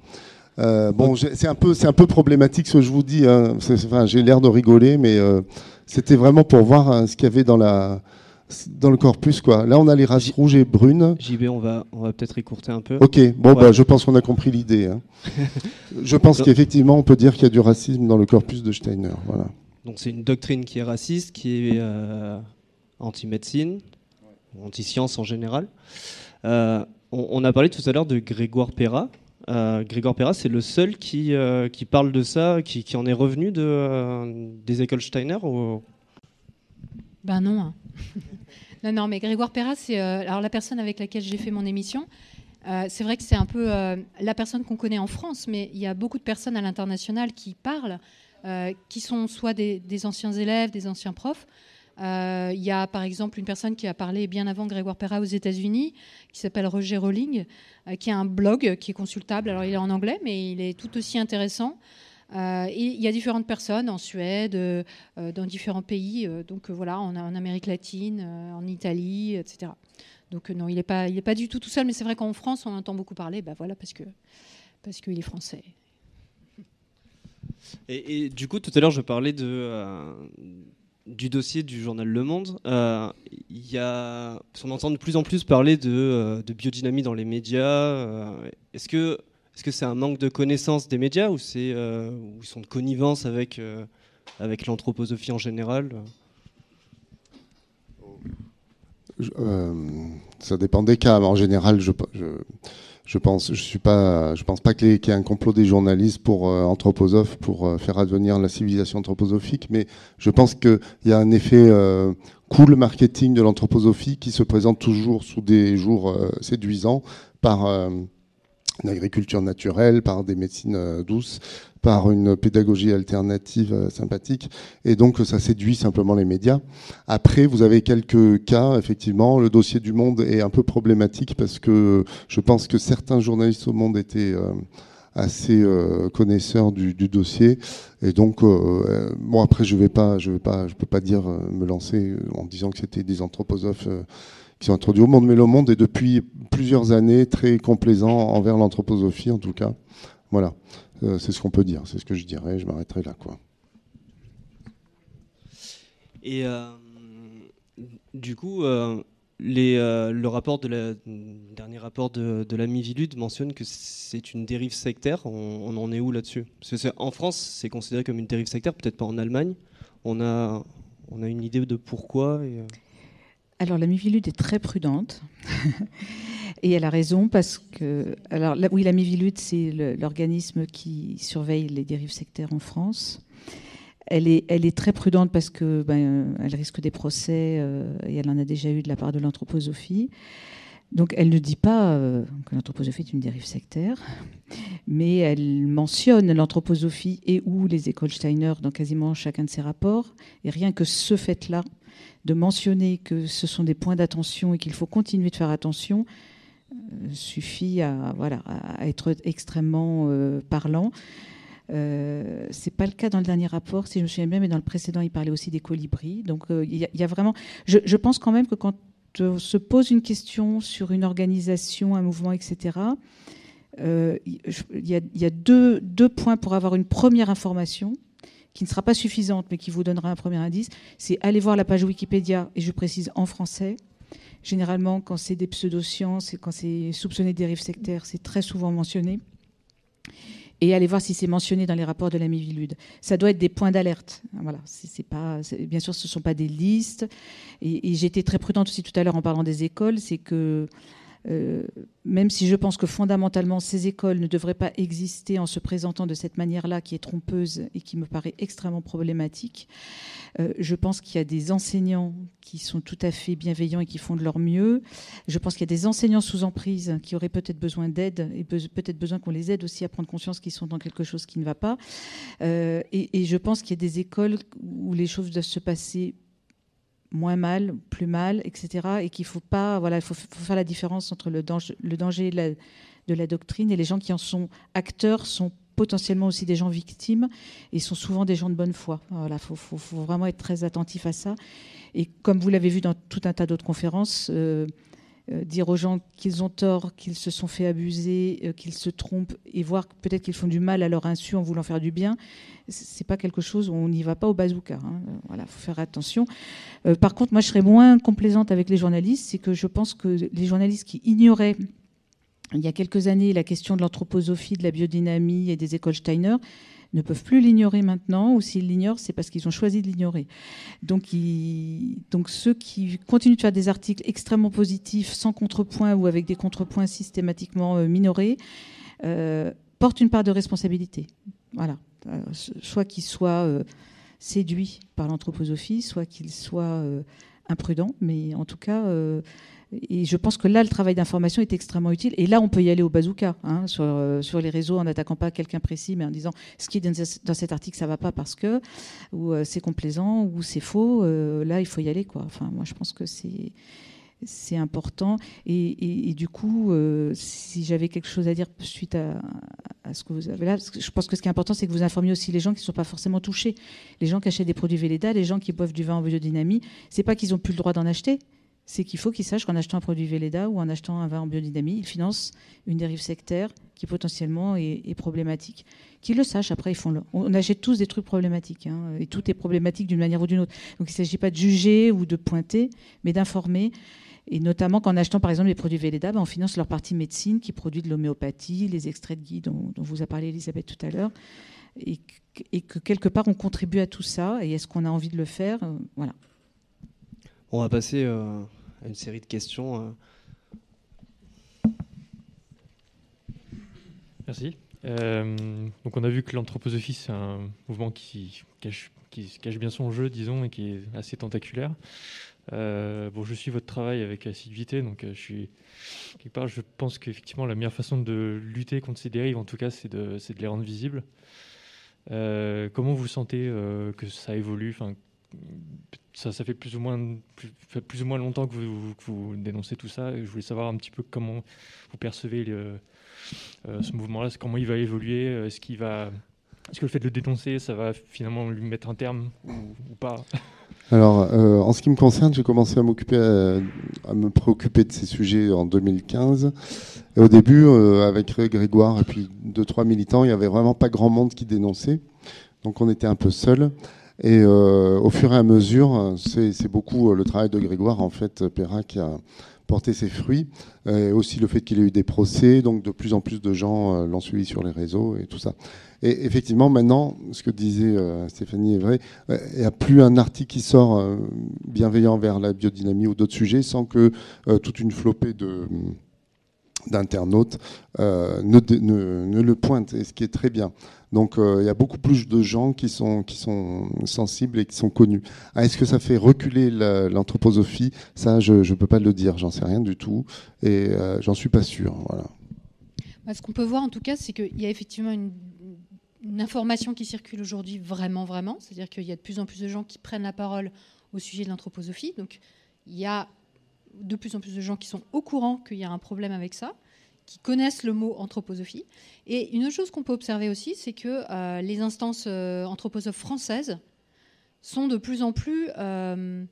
Speaker 4: Euh, bon, c'est un peu, c'est un peu problématique ce que je vous dis. Hein. Enfin, j'ai l'air de rigoler, mais c'était vraiment pour voir hein, ce qu'il y avait dans la, dans le corpus, quoi. Là, on a les races rouges et brunes.
Speaker 1: JB, on va, on va peut-être écourter un peu.
Speaker 4: Ok, bon, bah, je pense qu'on a compris l'idée. Hein. je pense qu'effectivement, on peut dire qu'il y a du racisme dans le corpus de Steiner. Voilà.
Speaker 1: Donc, c'est une doctrine qui est raciste, qui est anti-médecine, anti-science en général. Euh, on, a parlé tout à l'heure de Grégoire Perra. Euh, Grégoire Perra, c'est le seul qui, euh, qui parle de ça, qui, en est revenu de, des écoles Steiner
Speaker 2: Ben non. Hein. non, non, mais Grégoire Perra, c'est alors la personne avec laquelle j'ai fait mon émission. c'est vrai que c'est un peu la personne qu'on connaît en France, mais il y a beaucoup de personnes à l'international qui parlent, qui sont soit des, anciens élèves, des anciens profs, euh, il y a par exemple une personne qui a parlé bien avant Grégoire Perra aux États-Unis, qui s'appelle Roger Rowling, euh, qui a un blog qui est consultable. Alors il est en anglais, mais il est tout aussi intéressant. Euh, et il y a différentes personnes en Suède, dans différents pays, donc voilà, en, Amérique latine, en Italie, etc. Donc non, il n'est pas, pas du tout tout seul, mais c'est vrai qu'en France, on entend beaucoup parler, bah voilà, parce que parce qu'il est français.
Speaker 1: Et, du coup, tout à l'heure, je parlais de, du dossier du journal Le Monde. Euh, y a, on entend de plus en plus parler de, euh, biodynamie dans les médias. Euh, est-ce que c'est un manque de connaissance des médias ou ils sont de connivence avec l'anthroposophie en général?
Speaker 4: Ça dépend des cas, mais en général, je je pense, je suis pas, je pense pas qu'il y ait un complot des journalistes pour euh, anthroposophes pour euh, faire advenir la civilisation anthroposophique, mais je pense qu'il y a un effet euh, cool marketing de l'anthroposophie qui se présente toujours sous des jours séduisants par une agriculture naturelle, par des médecines douces, par une pédagogie alternative euh, sympathique. Et donc, ça séduit simplement les médias. Après, vous avez quelques cas, effectivement. Le dossier du Monde est un peu problématique parce que je pense que certains journalistes au Monde étaient euh, assez euh, connaisseurs du, dossier. Et donc, bon, après, je vais pas, je vais pas, peux pas dire me lancer en disant que c'était des anthroposophes qui sont introduits au monde, mais le monde est depuis plusieurs années très complaisant envers l'anthroposophie, en tout cas. Voilà. Euh, c'est ce qu'on peut dire, c'est ce que je dirais, je m'arrêterai là. Quoi.
Speaker 1: Et euh, du coup, euh, le rapport de la, dernier rapport de, de la Mivilude mentionne que c'est une dérive sectaire. On, en est où là-dessus? En France, c'est considéré comme une dérive sectaire, peut-être pas en Allemagne. On a, on a une idée de pourquoi
Speaker 3: Alors la Mivilude est très prudente. Et elle a raison parce que, alors oui, la Mivilude, c'est l'organisme qui surveille les dérives sectaires en France. Elle est, elle est très prudente parce que ben, elle risque des procès euh, et elle en a déjà eu de la part de l'anthroposophie. Donc elle ne dit pas euh, que l'anthroposophie est une dérive sectaire, mais elle mentionne l'anthroposophie et ou les écoles Steiner dans quasiment chacun de ses rapports. Et rien que ce fait-là, de mentionner que ce sont des points d'attention et qu'il faut continuer de faire attention, euh, suffit à, voilà, à être extrêmement euh, parlant. Euh, c'est pas le cas dans le dernier rapport, si je me souviens bien, mais dans le précédent, il parlait aussi des colibris. Donc euh, il y, a vraiment. Je, pense quand même que quand on se pose une question sur une organisation, un mouvement, etc., il y a, deux, points pour avoir une première information qui ne sera pas suffisante, mais qui vous donnera un premier indice. C'est aller voir la page Wikipédia, et je précise en français, Généralement, quand c'est des pseudosciences quand c'est soupçonné de dérives sectaires, c'est très souvent mentionné. Et allez voir si c'est mentionné dans les rapports de la Mivilude. Ça doit être des points d'alerte. Voilà, c'est pas, bien sûr, ce ne sont pas des listes. Et, et j'étais très prudente aussi tout à l'heure en parlant des écoles, c'est que euh, même si je pense que fondamentalement ces écoles ne devraient pas exister en se présentant de cette manière-là qui est trompeuse et qui me paraît extrêmement problématique, euh, je pense qu'il y a des enseignants qui sont tout à fait bienveillants et qui font de leur mieux. Je pense qu'il y a des enseignants sous emprise qui auraient peut-être besoin d'aide et peut-être besoin qu'on les aide aussi à prendre conscience qu'ils sont dans quelque chose qui ne va pas. Euh, et, et je pense qu'il y a des écoles où les choses doivent se passer moins mal, plus mal, etc. Et qu'il faut pas, voilà, il faut, faire la différence entre le danger, de, la, doctrine et les gens qui en sont acteurs sont potentiellement aussi des gens victimes et sont souvent des gens de bonne foi. Voilà, il faut, vraiment être très attentif à ça. Et comme vous l'avez vu dans tout un tas d'autres conférences, euh, dire aux gens qu'ils ont tort, qu'ils se sont fait abuser, euh, qu'ils se trompent et voir peut-être qu'ils font du mal à leur insu en voulant faire du bien, c'est pas quelque chose où on n'y va pas au bazooka. Hein. Voilà, faut faire attention. Euh, par contre, moi, je serais moins complaisante avec les journalistes, c'est que je pense que les journalistes qui ignoraient il y a quelques années la question de l'anthroposophie, de la biodynamie et des écoles Steiner, ne peuvent plus l'ignorer maintenant, ou s'ils l'ignorent, c'est parce qu'ils ont choisi de l'ignorer. Donc, Donc ceux qui continuent de faire des articles extrêmement positifs, sans contrepoint ou avec des contrepoints systématiquement euh, minorés, euh, portent une part de responsabilité. Voilà. Euh, soit qu'ils soient séduits par l'anthroposophie, soit qu'ils soient imprudents, mais en tout cas et je pense que là, le travail d'information est extrêmement utile. Et là, on peut y aller au bazooka, hein, sur, euh, sur, les réseaux, en n'attaquant pas quelqu'un précis, mais en disant ce qui est dans cet article, ça va pas parce que, ou euh, c'est complaisant, ou c'est faux. Euh, là, il faut y aller. Enfin, moi, je pense que c'est important. Et, du coup, si j'avais quelque chose à dire suite à, à, ce que vous avez là, je pense que ce qui est important, c'est que vous informiez aussi les gens qui ne sont pas forcément touchés. Les gens qui achètent des produits Véleda, les gens qui boivent du vin en biodynamie, c'est pas qu'ils n'ont plus le droit d'en acheter, c'est qu'il faut qu'ils sachent qu'en achetant un produit Véleda ou en achetant un vin en biodynamie, ils financent une dérive sectaire qui potentiellement est, problématique. Qu'ils le sachent, après, ils font le... on achète tous des trucs problématiques, hein, et tout est problématique d'une manière ou d'une autre. Donc il ne s'agit pas de juger ou de pointer, mais d'informer. Et notamment qu'en achetant par exemple les produits Véleda, ben, on finance leur partie médecine qui produit de l'homéopathie, les extraits de gui dont, vous a parlé Elisabeth tout à l'heure, et, que quelque part on contribue à tout ça. Et est-ce qu'on a envie de le faire Voilà.
Speaker 1: On va passer euh, une série de questions. Euh.
Speaker 6: Merci. Euh, donc on a vu que l'anthroposophie, c'est un mouvement qui cache, cache, bien son jeu, disons, et qui est assez tentaculaire. Euh, bon, je suis votre travail avec assiduité, donc je suis quelque part. Je pense qu'effectivement, la meilleure façon de lutter contre ces dérives, en tout cas, c'est de, les rendre visibles. comment vous sentez que ça évolue? Ça, fait plus ou moins, plus, ou moins longtemps que vous, dénoncez tout ça. Je voulais savoir un petit peu comment vous percevez euh, ce mouvement-là, comment il va évoluer, euh, est-ce qu'il va, est-ce que le fait de le dénoncer, ça va finalement lui mettre un terme ou, pas?
Speaker 4: Alors, euh, en ce qui me concerne, j'ai commencé à m'occuper, à, me préoccuper de ces sujets en 2015. Et au début, avec Grégoire et puis deux trois militants, il y avait vraiment pas grand monde qui dénonçait, donc on était un peu seuls. Et euh, au fur et à mesure, c'est beaucoup euh, le travail de Grégoire, en fait, Perrin, qui a porté ses fruits. Et aussi le fait qu'il ait eu des procès, donc de plus en plus de gens euh, l'ont suivi sur les réseaux et tout ça. Et effectivement, maintenant, ce que disait Stéphanie est vrai, il n'y a plus un article qui sort bienveillant vers la biodynamie ou d'autres sujets sans que toute une flopée de d'internautes ne, ne, le pointe, et ce qui est très bien. Donc euh, il y a beaucoup plus de gens qui sont, qui sont sensibles et qui sont connus. Ah, est-ce que ça fait reculer l'anthroposophie? Ça, je ne peux pas le dire, j'en sais rien du tout et euh, j'en suis pas sûr. Voilà.
Speaker 2: Bah, ce qu'on peut voir en tout cas, c'est qu'il y a effectivement une, information qui circule aujourd'hui vraiment, vraiment. C'est-à-dire qu'il y a de plus en plus de gens qui prennent la parole au sujet de l'anthroposophie. Donc il y a de plus en plus de gens qui sont au courant qu'il y a un problème avec ça qui connaissent le mot anthroposophie. Et une autre chose qu'on peut observer aussi, c'est que euh, les instances euh, anthroposophes françaises sont de plus en plus euh,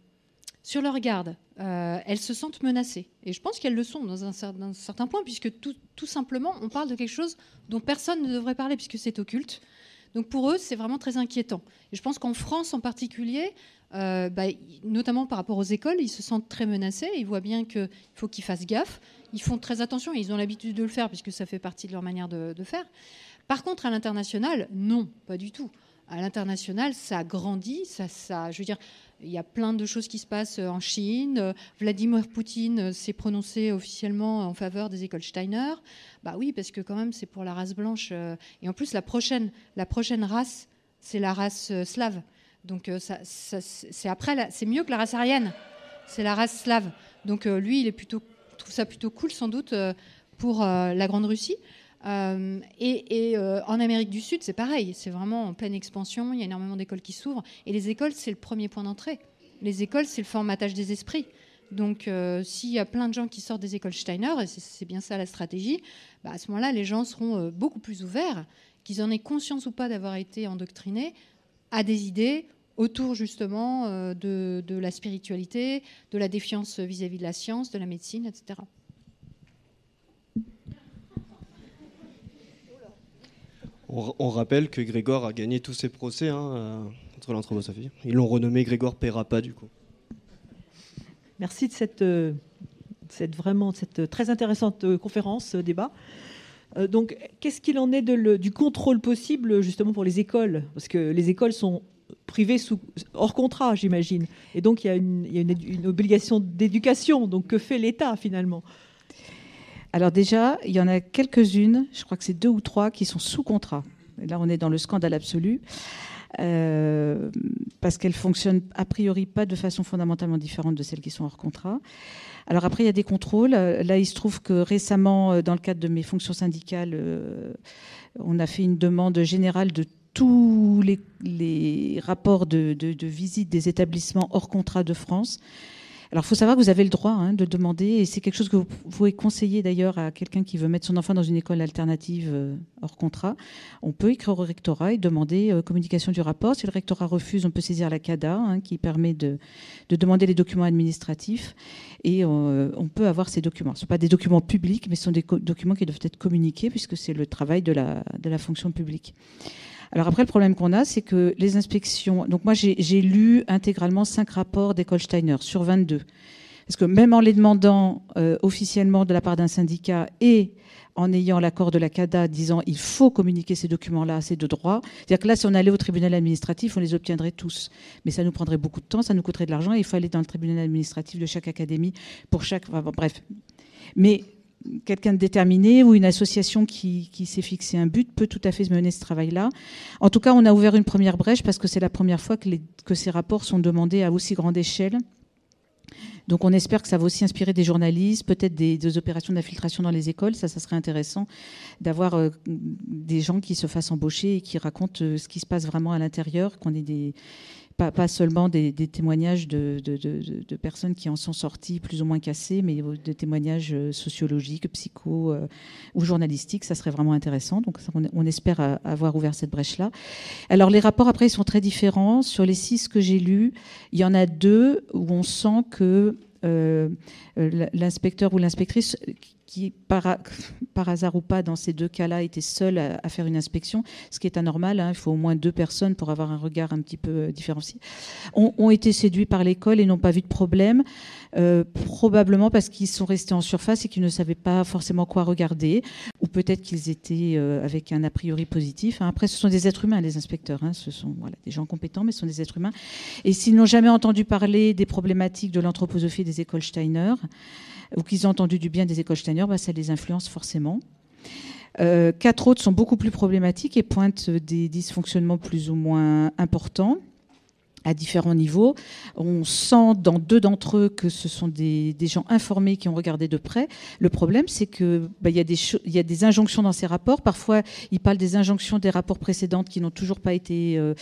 Speaker 2: sur leur garde. elles se sentent menacées. Et je pense qu'elles le sont dans un, certain point, puisque tout, tout, simplement, on parle de quelque chose dont personne ne devrait parler, puisque c'est occulte. Donc pour eux, c'est vraiment très inquiétant. Et je pense qu'en France en particulier, bah, notamment par rapport aux écoles, ils se sentent très menacés. Ils voient bien qu'il faut qu'ils fassent gaffe ils font très attention et ils ont l'habitude de le faire puisque ça fait partie de leur manière de, faire. Par contre, à l'international, non, pas du tout. À l'international, ça grandit, ça, je veux dire, il y a plein de choses qui se passent en Chine. Vladimir Poutine s'est prononcé officiellement en faveur des écoles Steiner. Bah oui, parce que quand même, c'est pour la race blanche. Euh, et en plus, la prochaine, la prochaine race, c'est la race euh, slave. Donc, euh, c'est après, c'est mieux que la race aryenne. C'est la race slave. Donc, lui, il est plutôt trouve ça plutôt cool sans doute euh, pour euh, la Grande Russie. Euh, et, en Amérique du Sud, c'est pareil, c'est vraiment en pleine expansion, il y a énormément d'écoles qui s'ouvrent, et les écoles, c'est le premier point d'entrée. Les écoles, c'est le formatage des esprits. Donc, s'il y a plein de gens qui sortent des écoles Steiner, et c'est bien ça la stratégie, bah, à ce moment-là, les gens seront beaucoup plus ouverts, qu'ils en aient conscience ou pas d'avoir été endoctrinés, à des idées autour justement euh, de, la spiritualité, de la défiance vis-à-vis de la science, de la médecine, etc.
Speaker 1: On, rappelle que Grégoire a gagné tous ses procès hein, euh, contre l'anthroposophie. Ils l'ont renommé Grégoire Perrapa du coup.
Speaker 7: Merci de cette, euh, cette vraiment cette très intéressante conférence, débat. donc, qu'est-ce qu'il en est du contrôle possible justement pour les écoles? Parce que les écoles sont privé sous, hors contrat, j'imagine. Et donc, il y a une, obligation d'éducation. Donc, que fait l'État finalement?
Speaker 3: Alors déjà, il y en a quelques-unes, je crois que c'est deux ou trois, qui sont sous contrat. Là, on est dans le scandale absolu. Euh, parce qu'elles fonctionnent a priori pas de façon fondamentalement différente de celles qui sont hors contrat. Alors après, il y a des contrôles. Là, il se trouve que récemment, euh, dans le cadre de mes fonctions syndicales, euh, on a fait une demande générale de tous les, rapports de, visite des établissements hors contrat de France. Alors, il faut savoir que vous avez le droit hein, de demander, et c'est quelque chose que vous pouvez conseiller d'ailleurs à quelqu'un qui veut mettre son enfant dans une école alternative euh, hors contrat. On peut écrire au rectorat et demander euh, communication du rapport. Si le rectorat refuse, on peut saisir la CADA, hein, qui permet de, demander les documents administratifs, et euh, on peut avoir ces documents. Ce ne sont pas des documents publics, mais ce sont des documents qui doivent être communiqués, puisque c'est le travail de la, de la fonction publique. Alors après, le problème qu'on a, c'est que les inspections. Donc moi, j'ai lu intégralement cinq rapports d'école Steiner sur 22. Parce que même en les demandant euh, officiellement de la part d'un syndicat et en ayant l'accord de la CADA disant il faut communiquer ces documents-là, c'est de droit. C'est-à-dire que là, si on allait au tribunal administratif, on les obtiendrait tous. Mais ça nous prendrait beaucoup de temps, ça nous coûterait de l'argent il faut aller dans le tribunal administratif de chaque académie pour chaque. bref. Mais quelqu'un de déterminé ou une association qui, s'est fixé un but peut tout à fait mener ce travail-là. En tout cas, on a ouvert une première brèche parce que c'est la première fois que, ces rapports sont demandés à aussi grande échelle. Donc on espère que ça va aussi inspirer des journalistes, peut-être des, opérations d'infiltration dans les écoles. Ça, ça serait intéressant d'avoir euh, des gens qui se fassent embaucher et qui racontent euh, ce qui se passe vraiment à l'intérieur, qu'on ait des, pas, seulement des, témoignages de, personnes qui en sont sorties plus ou moins cassées, mais des témoignages euh, sociologiques, psycho euh, ou journalistiques. Ça serait vraiment intéressant. Donc, on, espère avoir ouvert cette brèche-là. Alors, les rapports, après, ils sont très différents. Sur les six que j'ai lus, il y en a deux où on sent que euh, l'inspecteur ou l'inspectrice qui, par, hasard ou pas, dans ces deux cas-là, était seul à, faire une inspection, ce qui est anormal. Hein. il faut au moins deux personnes pour avoir un regard un petit peu euh, différencié. Ont, été séduits par l'école et n'ont pas vu de problème, euh, probablement parce qu'ils sont restés en surface et qu'ils ne savaient pas forcément quoi regarder, ou peut-être qu'ils étaient euh, avec un a priori positif. Hein. Après, ce sont des êtres humains, les inspecteurs. Hein. ce sont des gens compétents, mais ce sont des êtres humains. Et s'ils n'ont jamais entendu parler des problématiques de l'anthroposophie des écoles Steiner, ou qu'ils ont entendu du bien des écoles Steiner, bah, ça les influence forcément. Euh, quatre autres sont beaucoup plus problématiques et pointent des dysfonctionnements plus ou moins importants à différents niveaux. On sent dans deux d'entre eux que ce sont des, gens informés qui ont regardé de près. Le problème, c'est qu'il bah, y, a des injonctions dans ces rapports. Parfois, ils parlent des injonctions des rapports précédents qui n'ont toujours pas été euh,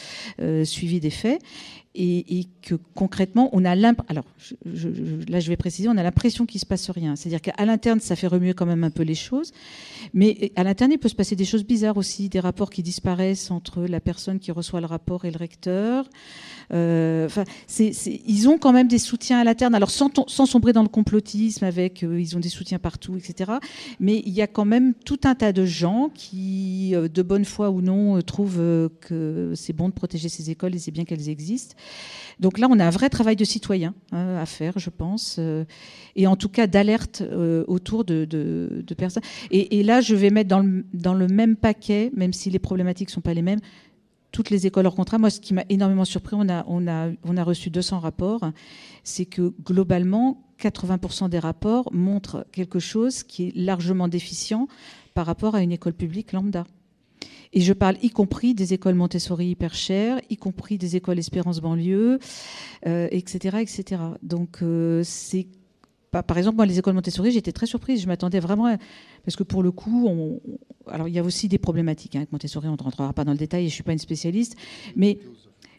Speaker 3: euh, suivis des faits et, que concrètement, on a l'impression, alors là je vais préciser, on a l'impression qu'il se passe rien. C'est-à-dire qu'à l'interne, ça fait remuer quand même un peu les choses, mais à l'interne, il peut se passer des choses bizarres aussi, des rapports qui disparaissent entre la personne qui reçoit le rapport et le recteur. Euh, enfin, ils ont quand même des soutiens à l'interne, alors sans, sombrer dans le complotisme, avec, euh, ils ont des soutiens partout, etc. Mais il y a quand même tout un tas de gens qui, euh, de bonne foi ou non, trouvent que c'est bon de protéger ces écoles et c'est bien qu'elles existent. Donc là, on a un vrai travail de citoyen hein, à faire, je pense, euh, et en tout cas d'alerte euh, autour de, personnes. Et, là, je vais mettre dans le, même paquet, même si les problématiques ne sont pas les mêmes, toutes les écoles hors contrat. Moi, ce qui m'a énormément surpris, on a, on, a, on a reçu 200 rapports, c'est que globalement, 80% des rapports montrent quelque chose qui est largement déficient par rapport à une école publique lambda. Et je parle y compris des écoles Montessori hyper chères, y compris des écoles Espérance banlieue, etc., euh, etc. Donc euh, c'est par exemple, moi, les écoles Montessori, j'étais très surprise. Je m'attendais vraiment, parce que pour le coup, alors il y a aussi des problématiques hein, avec Montessori. On ne rentrera pas dans le détail. Je suis pas une spécialiste, mais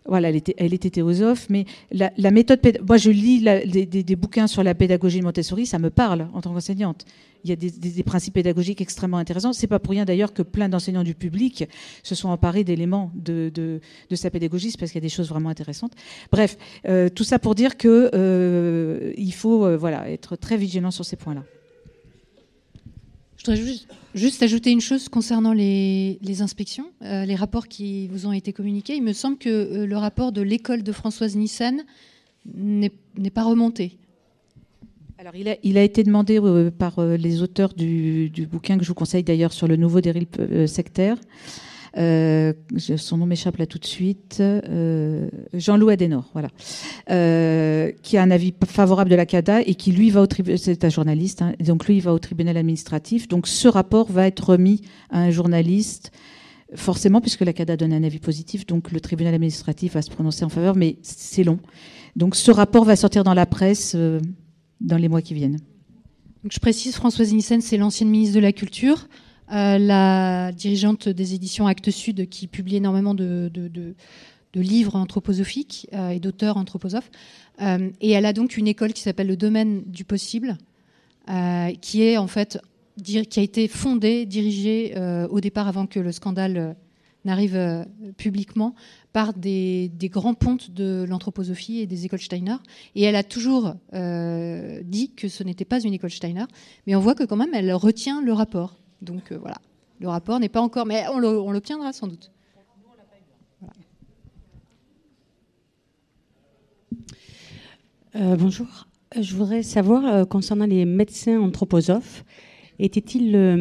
Speaker 3: voilà, elle était, elle était théosophe, mais la, méthode. Moi, je lis des, bouquins sur la pédagogie de Montessori, ça me parle en tant qu'enseignante. Il y a des, principes pédagogiques extrêmement intéressants. C'est pas pour rien d'ailleurs que plein d'enseignants du public se sont emparés d'éléments de, sa pédagogie, parce qu'il y a des choses vraiment intéressantes. Bref, euh, tout ça pour dire que euh, faut euh, être très vigilant sur ces points-là.
Speaker 2: Je voudrais juste, ajouter une chose concernant les, inspections, euh, les rapports qui vous ont été communiqués. Il me semble que le rapport de l'école de Françoise Nissan n'est pas remonté.
Speaker 3: Alors, il a, été demandé euh, par les auteurs du, du, bouquin que je vous conseille d'ailleurs sur le nouveau dérive sectaire. Euh, son nom m'échappe là tout de suite. Euh, Jean-Louis Adenor, voilà, euh, qui a un avis favorable de la CADA et qui lui va au tribunal. C'est un journaliste, hein, donc lui il va au tribunal administratif. Donc ce rapport va être remis à un journaliste. Forcément, puisque la CADA donne un avis positif, donc le tribunal administratif va se prononcer en faveur, mais c'est long. Donc ce rapport va sortir dans la presse dans les mois qui viennent.
Speaker 2: Je précise, Françoise Nissen, c'est l'ancienne ministre de la Culture. Euh, la dirigeante des éditions Actes Sud qui publie énormément de, livres anthroposophiques et d'auteurs anthroposophes. et elle a donc une école qui s'appelle le domaine du possible, qui a été fondée, dirigée au départ avant que le scandale n'arrive publiquement par des, grands pontes de l'anthroposophie et des écoles Steiner. Et elle a toujours euh, dit que ce n'était pas une école Steiner, mais on voit que quand même elle retient le rapport. Donc euh, voilà, le rapport n'est pas encore, mais on l'obtiendra sans doute.
Speaker 8: Euh, bonjour. Je voudrais savoir, concernant les médecins anthroposophes, étaient-ils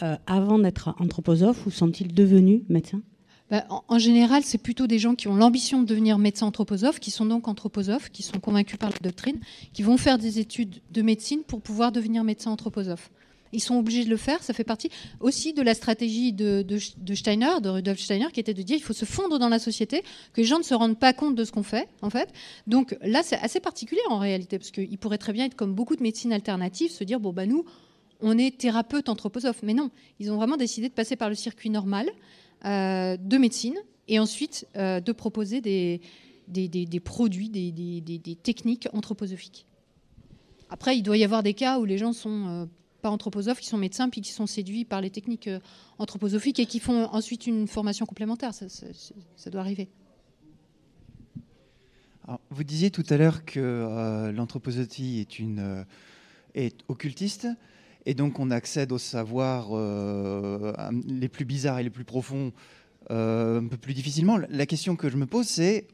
Speaker 8: médecins avant d'être anthroposophes ou sont-ils devenus médecins?
Speaker 2: Bah, en, général, c'est plutôt des gens qui ont l'ambition de devenir médecins anthroposophes, qui sont donc anthroposophes, qui sont convaincus par la doctrine, qui vont faire des études de médecine pour pouvoir devenir médecins anthroposophes. Ils sont obligés de le faire, ça fait partie aussi de la stratégie de, Steiner, de Rudolf Steiner, qui était de dire qu'il faut se fondre dans la société, que les gens ne se rendent pas compte de ce qu'on fait, en fait. Donc là, c'est assez particulier en réalité, parce qu'ils pourraient très bien être comme beaucoup de médecines alternatives, se dire, bon, bah nous, on est thérapeute anthroposophe. Mais non, ils ont vraiment décidé de passer par le circuit normal. Euh, de médecine et ensuite euh, de proposer des, des, produits, des, techniques anthroposophiques. Après, il doit y avoir des cas où les gens sont euh, pas anthroposophes, qui sont médecins, puis qui sont séduits par les techniques anthroposophiques et qui font ensuite une formation complémentaire. Ça, doit arriver.
Speaker 9: vous disiez tout à l'heure que l'anthroposophie est, une, est occultiste. Et donc on accède aux savoirs euh, les plus bizarres et les plus profonds euh, un peu plus difficilement. La question que je me pose, c'est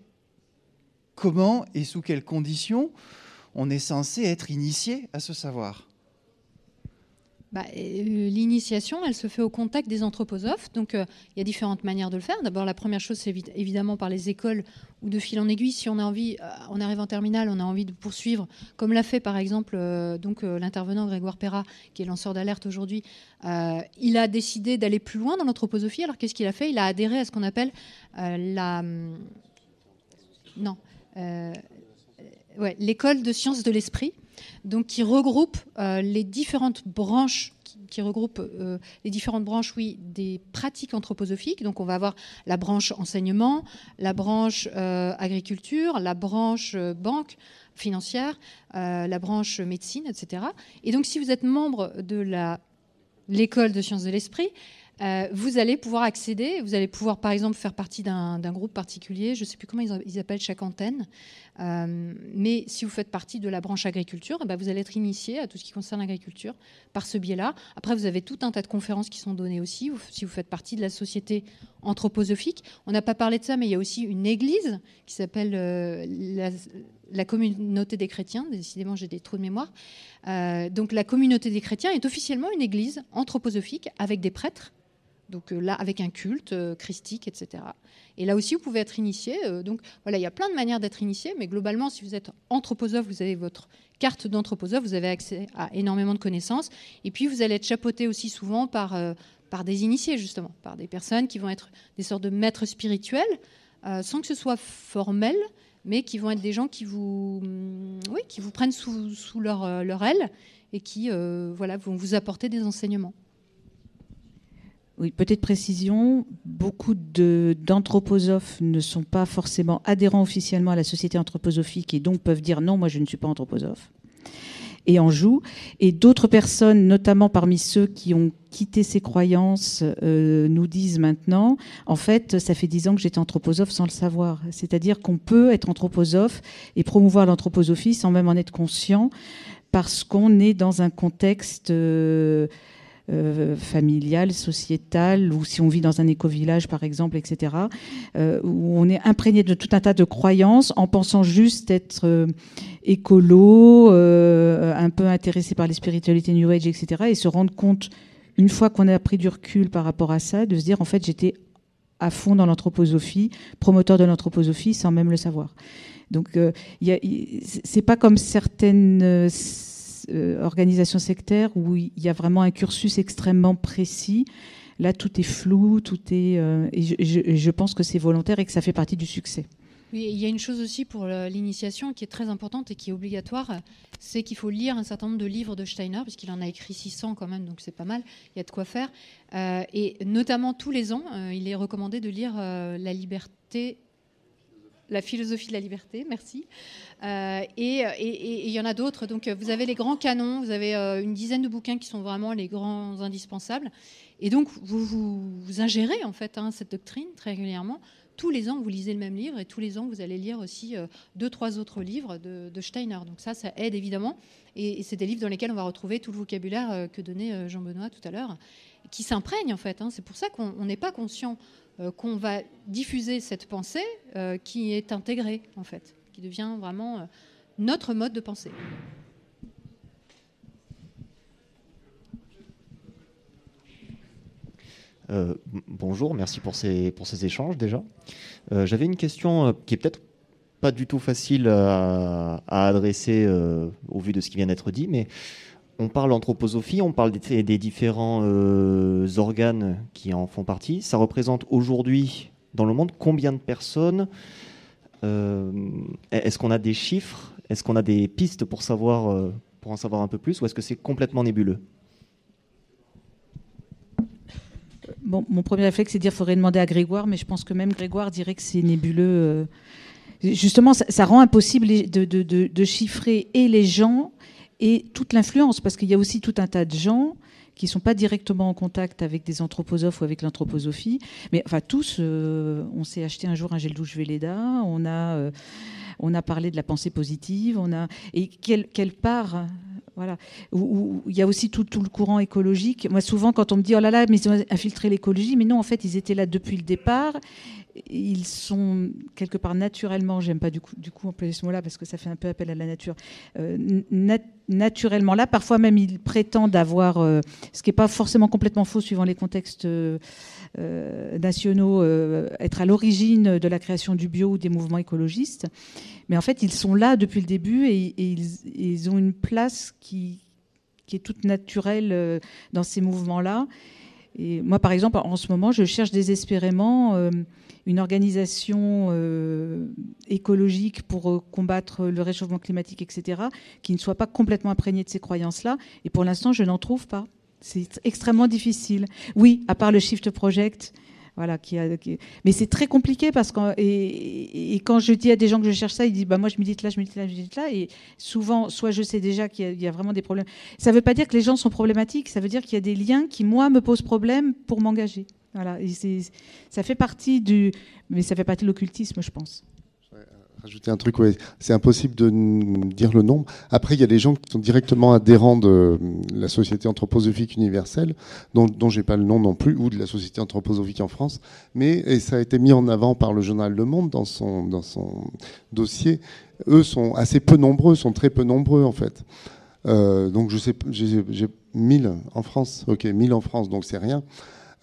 Speaker 9: comment et sous quelles conditions on est censé être initié à ce savoir?
Speaker 2: Bah, euh, L'initiation, elle se fait au contact des anthroposophes. Donc, il y a différentes manières de le faire. D'abord, la première chose, c'est évidemment par les écoles ou de fil en aiguille. Si on a envie, euh, on arrive en terminale, on a envie de poursuivre, comme l'a fait par exemple euh, donc euh, l'intervenant Grégoire Perra, qui est lanceur d'alerte aujourd'hui. il a décidé d'aller plus loin dans l'anthroposophie. Alors qu'est-ce qu'il a fait? Il a adhéré à ce qu'on appelle la hum, non ouais, l'école de sciences de l'esprit, donc qui regroupe les différentes branches qui regroupe euh, les différentes branches, oui, des pratiques anthroposophiques. Donc, on va avoir la branche enseignement, la branche euh, agriculture, la branche euh, banque financière, la branche médecine, etc. Et donc, si vous êtes membre de l'école de sciences de l'esprit, euh, vous allez pouvoir accéder, vous allez pouvoir par exemple faire partie d'un groupe particulier, je ne sais plus comment ils, appellent chaque antenne, euh, mais si vous faites partie de la branche agriculture, eh ben, vous allez être initié à tout ce qui concerne l'agriculture par ce biais-là. Après, vous avez tout un tas de conférences qui sont données aussi, si vous faites partie de la société anthroposophique. On n'a pas parlé de ça, mais il y a aussi une église qui s'appelle euh, la, communauté des chrétiens. Décidément, j'ai des trous de mémoire. donc la communauté des chrétiens est officiellement une église anthroposophique avec des prêtres donc euh, là, avec un culte euh, christique, etc. Et là aussi, vous pouvez être initié. Euh, donc voilà, il y a plein de manières d'être initié, mais globalement, si vous êtes anthroposophe, vous avez votre carte d'anthroposophe, vous avez accès à énormément de connaissances. Et puis, vous allez être chapeauté aussi souvent par, par des initiés, justement, par des personnes qui vont être des sortes de maîtres spirituels, sans que ce soit formel, mais qui vont être des gens qui vous, mm, qui vous prennent sous, sous leur, leur aile et qui voilà, vont vous apporter des enseignements.
Speaker 3: Oui, petite précision, beaucoup d'anthroposophes ne sont pas forcément adhérents officiellement à la société anthroposophique et donc peuvent dire non, moi je ne suis pas anthroposophe et en jouent. Et d'autres personnes, notamment parmi ceux qui ont quitté ces croyances, euh, nous disent maintenant, en fait, ça fait dix ans que j'étais anthroposophe sans le savoir. C'est-à-dire qu'on peut être anthroposophe et promouvoir l'anthroposophie sans même en être conscient, parce qu'on est dans un contexte... Euh, euh, familiale, sociétale, ou si on vit dans un éco-village par exemple, etc., euh, où on est imprégné de tout un tas de croyances en pensant juste être euh, écolo, un peu intéressé par les spiritualités New Age, etc., et se rendre compte, une fois qu'on a pris du recul par rapport à ça, de se dire en fait j'étais à fond dans l'anthroposophie, promoteur de l'anthroposophie sans même le savoir. Donc, c'est pas comme certaines euh, organisation sectaire où il y a vraiment un cursus extrêmement précis. Là, tout est flou, tout est. Euh, je, pense que c'est volontaire et que ça fait partie du succès.
Speaker 2: Oui, il y a une chose aussi pour l'initiation qui est très importante et qui est obligatoire, c'est qu'il faut lire un certain nombre de livres de Steiner, puisqu'il en a écrit 600 quand même, donc c'est pas mal, il y a de quoi faire. Euh, et notamment tous les ans, il est recommandé de lire La liberté la philosophie de la liberté, merci. et il y en a d'autres. Donc, vous avez les grands canons, vous avez une dizaine de bouquins qui sont vraiment les grands indispensables. Et donc, vous, vous, ingérez en fait hein, cette doctrine très régulièrement. Tous les ans, vous lisez le même livre et tous les ans, vous allez lire aussi deux, trois autres livres de, Steiner. Donc ça, ça aide évidemment. Et, c'est des livres dans lesquels on va retrouver tout le vocabulaire que donnait Jean-Benoît tout à l'heure, qui s'imprègne en fait. Hein. C'est pour ça qu'on n'est pas conscient euh, qu'on va diffuser cette pensée euh, qui est intégrée, en fait, qui devient vraiment euh, notre mode de pensée.
Speaker 10: bonjour, merci pour ces, pour ces échanges déjà. J'avais une question qui est peut-être pas du tout facile à, à adresser au vu de ce qui vient d'être dit, mais on parle d'anthroposophie, on parle des, différents euh, organes qui en font partie. Ça représente aujourd'hui dans le monde combien de personnes euh, Est-ce qu'on a des chiffres Est-ce qu'on a des pistes pour, savoir, euh, pour en savoir un peu plus Ou est-ce que c'est complètement nébuleux?
Speaker 3: Mon premier réflexe, c'est de dire qu'il faudrait demander à Grégoire, mais je pense que même Grégoire dirait que c'est nébuleux. Justement, ça, rend impossible de, chiffrer et les gens et toute l'influence, parce qu'il y a aussi tout un tas de gens qui ne sont pas directement en contact avec des anthroposophes ou avec l'anthroposophie, mais enfin tous, euh, on s'est acheté un jour un gel douche Véleda, on a, euh, on a parlé de la pensée positive, on a et quelle, quelle part voilà. Où, il y a aussi tout, tout, le courant écologique. Moi, souvent, quand on me dit oh là là, mais ils ont infiltré l'écologie, mais non, en fait, ils étaient là depuis le départ ils sont quelque part naturellement, j'aime pas du coup, du coup employer ce mot-là parce que ça fait un peu appel à la nature, euh, naturellement là. Parfois même ils prétendent avoir, euh, ce qui n'est pas forcément complètement faux suivant les contextes euh, nationaux, être à l'origine de la création du bio ou des mouvements écologistes. Mais en fait ils sont là depuis le début et, ils, ont une place qui, qui est toute naturelle dans ces mouvements-là. Et moi, par exemple, en ce moment, je cherche désespérément une organisation euh, écologique pour euh, combattre le réchauffement climatique, etc., qui ne soit pas complètement imprégnée de ces croyances-là. Et pour l'instant, je n'en trouve pas. C'est extrêmement difficile. Oui, à part le Shift Project, voilà, mais c'est très compliqué parce que et, quand je dis à des gens que je cherche ça, ils disent bah moi je médite là, je médite là, je médite là, et souvent soit je sais déjà qu'il y, a vraiment des problèmes. Ça ne veut pas dire que les gens sont problématiques, ça veut dire qu'il y a des liens qui moi me posent problème pour m'engager. Ça fait partie du, mais ça fait partie de l'occultisme, je pense.
Speaker 4: Rajouter un truc, c'est impossible de dire le nombre. Après, il y a des gens qui sont directement adhérents de la Société anthroposophique universelle, dont, dont j'ai pas le nom non plus, ou de la Société anthroposophique en France, mais ça a été mis en avant par le journal Le Monde dans son, dans son dossier. Eux sont assez peu nombreux, sont très peu nombreux en fait. Euh, donc je sais, j'ai 1000 en France, ok, 1000 en France, donc c'est rien.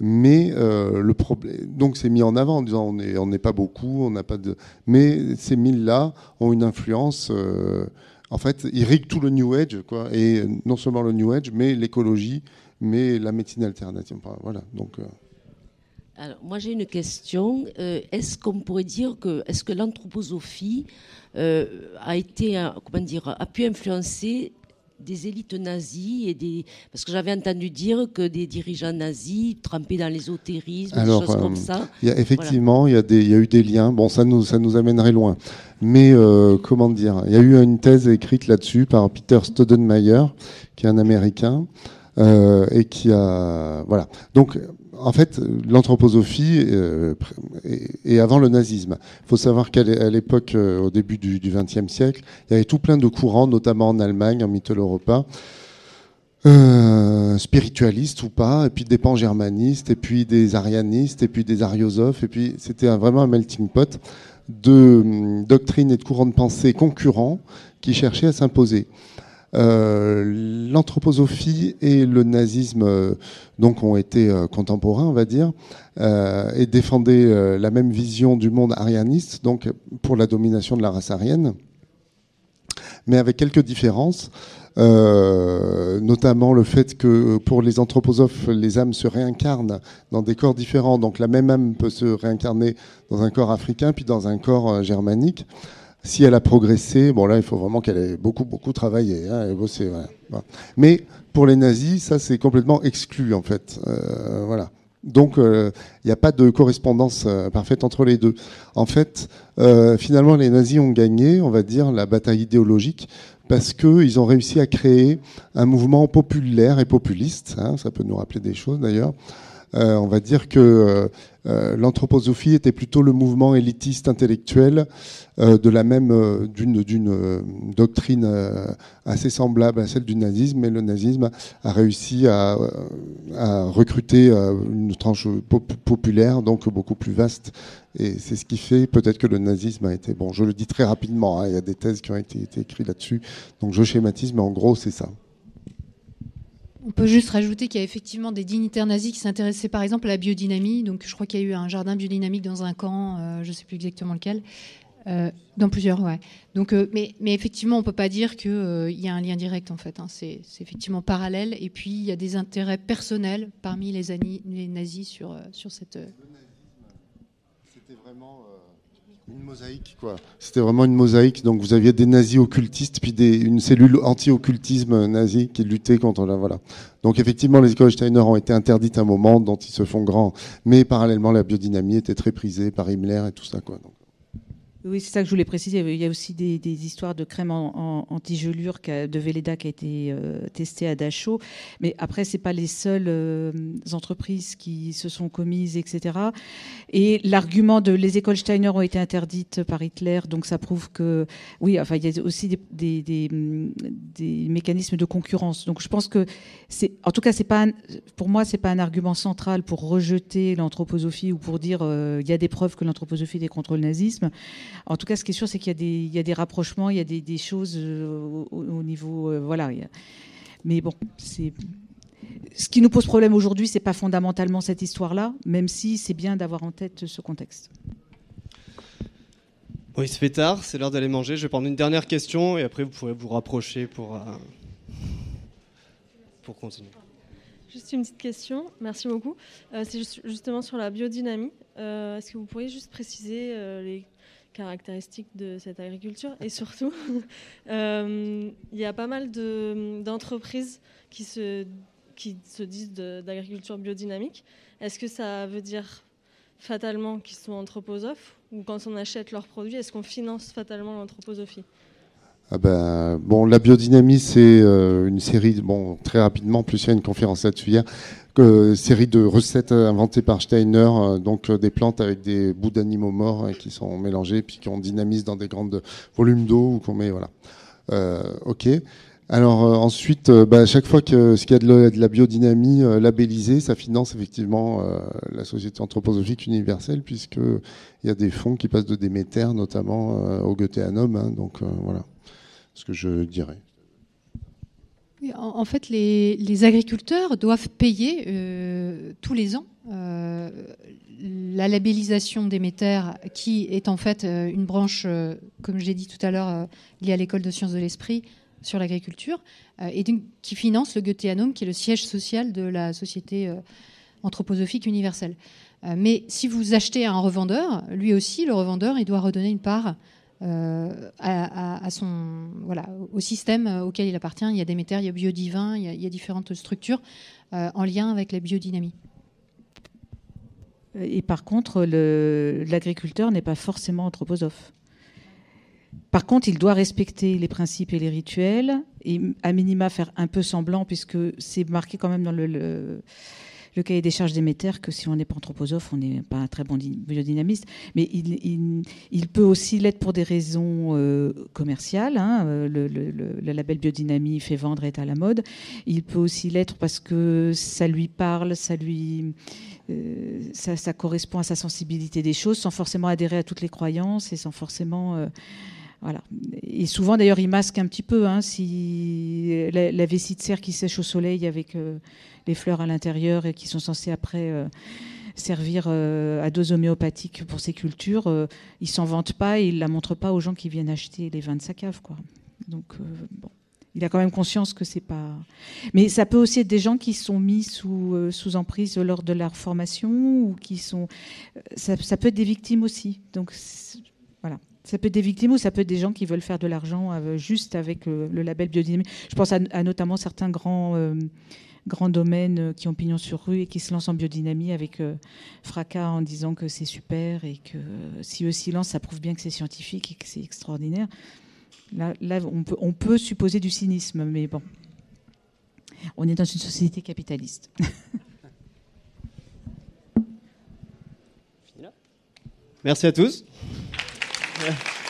Speaker 4: Mais euh, le problème, donc c'est mis en avant en disant on n'est pas beaucoup, on n'a pas de, mais ces milles-là ont une influence. Euh, en fait, ils riguent tout le New Age, quoi, et non seulement le New Age, mais l'écologie, mais la médecine alternative. Voilà, donc. Euh.
Speaker 11: Alors, moi j'ai une question. est-ce qu'on pourrait dire que est-ce que l'anthroposophie a été, comment dire, a pu influencer des élites nazies et des parce que j'avais entendu dire que des dirigeants nazis trempés dans l'ésotérisme, des choses comme euh, ça.
Speaker 4: Y a, effectivement, il y, a des, y a eu des liens. Bon, ça nous ça nous amènerait loin. Mais euh, comment dire Il y a eu une thèse écrite là-dessus par Peter Stodenmayer, qui est un Américain. Euh, et qui a voilà donc en fait, l'anthroposophie euh, est, avant le nazisme. Il faut savoir qu'à l'époque, euh, au début du XXe siècle, il y avait tout plein de courants, notamment en Allemagne, en Mitteleuropa, euh, spiritualistes ou pas, et puis des pan-germanistes, et puis des arianistes, et puis des ariosophes, et puis c'était vraiment un melting pot de hum, doctrines et de courants de pensée concurrents qui cherchaient à s'imposer. Euh, l'anthroposophie et le nazisme euh, donc ont été euh, contemporains, on va dire, et défendaient la même vision du monde arianiste, donc pour la domination de la race arienne, mais avec quelques différences. notamment le fait que pour les anthroposophes, les âmes se réincarnent dans des corps différents. Donc la même âme peut se réincarner dans un corps africain puis dans un corps germanique si elle a progressé, bon là, il faut vraiment qu'elle ait beaucoup, beaucoup travaillé hein, et Mais pour les nazis, ça, c'est complètement exclu, en fait. Euh, voilà. Donc, il n'y a pas de correspondance parfaite entre les deux. En fait, finalement, les nazis ont gagné, on va dire, la bataille idéologique parce qu'ils ont réussi à créer un mouvement populaire et populiste. Hein, ça peut nous rappeler des choses d'ailleurs. Euh, on va dire que euh, euh, l'anthroposophie était plutôt le mouvement élitiste intellectuel de la même d'une d'une doctrine assez semblable à celle du nazisme, mais le nazisme a réussi à, à recruter une tranche populaire, donc beaucoup plus vaste. Et c'est ce qui fait peut-être que le nazisme a été bon. Je le dis très rapidement. Hein, il y a des thèses qui ont été, été écrites là-dessus, donc je schématise, mais en gros c'est ça.
Speaker 2: On peut juste rajouter qu'il y a effectivement des dignitaires nazis qui s'intéressaient par exemple à la biodynamie. Donc je crois qu'il y a eu un jardin biodynamique dans un camp, euh, je ne sais plus exactement lequel. Euh, dans plusieurs, ouais. Donc, euh, mais, effectivement, on peut pas dire qu'il y a un lien direct en fait. Hein. C'est effectivement parallèle. Et puis il y a des intérêts personnels parmi les, les nazis sur, sur cette.
Speaker 4: C'était vraiment une mosaïque, quoi. C'était vraiment une mosaïque. Donc vous aviez des nazis occultistes, puis des, une cellule anti-occultisme nazi qui luttait contre la. Voilà. Donc effectivement, les écoles Steiner ont été interdites à un moment dont ils se font grands. Mais parallèlement, la biodynamie était très prisée par Himmler et tout ça, quoi.
Speaker 3: Oui, c'est ça que je voulais préciser. Il y a aussi des, histoires de crème anti-gelure de Velleda qui a été euh, testée à Dachau. Mais après, ce pas les seules euh, entreprises qui se sont commises, etc. Et l'argument de les écoles Steiner ont été interdites par Hitler, donc ça prouve que, oui, enfin, il y a aussi des, des, mécanismes de concurrence. Donc je pense que, c'est, en tout cas, c'est pas pour moi, c'est pas un argument central pour rejeter l'anthroposophie ou pour dire euh, il y a des preuves que l'anthroposophie est contre le nazisme. En tout cas, ce qui est sûr, c'est qu'il y, a des rapprochements, il y a des, choses euh, au, niveau. Euh, voilà. Mais bon, c'est. Ce qui nous pose problème aujourd'hui, c'est pas fondamentalement cette histoire-là, même si c'est bien d'avoir en tête ce contexte.
Speaker 1: Oui, il se fait tard, c'est l'heure d'aller manger. Je vais prendre une dernière question et après vous pourrez vous rapprocher pour, euh, pour continuer.
Speaker 12: Juste une petite question, merci beaucoup. c'est justement sur la biodynamie. Est-ce que vous pourriez juste préciser les caractéristiques de cette agriculture. Et surtout, euh, il y a pas mal d'entreprises qui, se, qui se disent d'agriculture biodynamique. Est-ce que ça veut dire fatalement qu'ils sont anthroposophes? Ou quand on achète leurs produits, est-ce qu'on finance fatalement l'anthroposophie?
Speaker 4: Ah ben, bon, la biodynamie, c'est euh, une série, bon, très rapidement, plus il y a une conférence là-dessus hier, euh, série de recettes inventées par Steiner, euh, donc des plantes avec des bouts d'animaux morts qui sont mélangés, puis qu'on dynamise dans des grandes volumes d'eau ou qu'on met, voilà. ok. Alors ensuite, bah, à chaque fois que ce qu'il y a de, la biodynamie labellisée, ça finance effectivement la société anthroposophique universelle, puisque il y a des fonds qui passent de Déméter, notamment au Goetheanum, hein, donc voilà ce que je dirais.
Speaker 2: En fait, les, agriculteurs doivent payer euh, tous les ans euh, la labellisation métères, qui est en fait euh, une branche, comme j'ai dit tout à l'heure, liée à l'école de sciences de l'esprit sur l'agriculture, et qui finance le Goetheanum, qui est le siège social de la société anthroposophique universelle. mais si vous achetez à un revendeur, lui aussi, le revendeur, il doit redonner une part euh, à, son, au système auquel il appartient. Il y a des métères, il y a Biodivin, il y a, il y a différentes structures euh, en lien avec la biodynamie.
Speaker 3: Et par contre, l'agriculteur n'est pas forcément anthroposophe. Par contre, il doit respecter les principes et les rituels, et à minima faire un peu semblant, puisque c'est marqué quand même dans le cahier des charges d'émetteur que si on n'est pas anthroposophe, on n'est pas un très bon biodynamiste. Mais il, peut aussi l'être pour des raisons euh, commerciales. Hein. Euh, le, label biodynamie fait vendre, est à la mode. Il peut aussi l'être parce que ça lui parle, ça lui. Euh, ça, correspond à sa sensibilité des choses, sans forcément adhérer à toutes les croyances et sans forcément. Et souvent, d'ailleurs, il masque un petit peu. Hein, la, vessie de serre qui sèche au soleil avec les fleurs à l'intérieur et qui sont censées après euh, servir euh, à dose homéopathique pour ces cultures, euh, ils s'en vantent pas et ils la montrent pas aux gens qui viennent acheter les vins de sa cave. Donc bon il a quand même conscience que c'est pas. Mais ça peut aussi être des gens qui sont mis sous, sous emprise lors de leur formation ou qui sont. Ça, peut être des victimes aussi. Donc voilà. Ça peut être des victimes ou ça peut être des gens qui veulent faire de l'argent juste avec le, label biodynamique. Je pense à, notamment certains grands grands domaines euh, qui ont pignon sur rue et qui se lancent en biodynamie avec euh, fracas en disant que c'est super et que si eux s'y lancent, ça prouve bien que c'est scientifique et que c'est extraordinaire. Là, on peut supposer du cynisme, mais bon, on est dans une société capitaliste.
Speaker 1: Merci à tous.
Speaker 10: Yeah.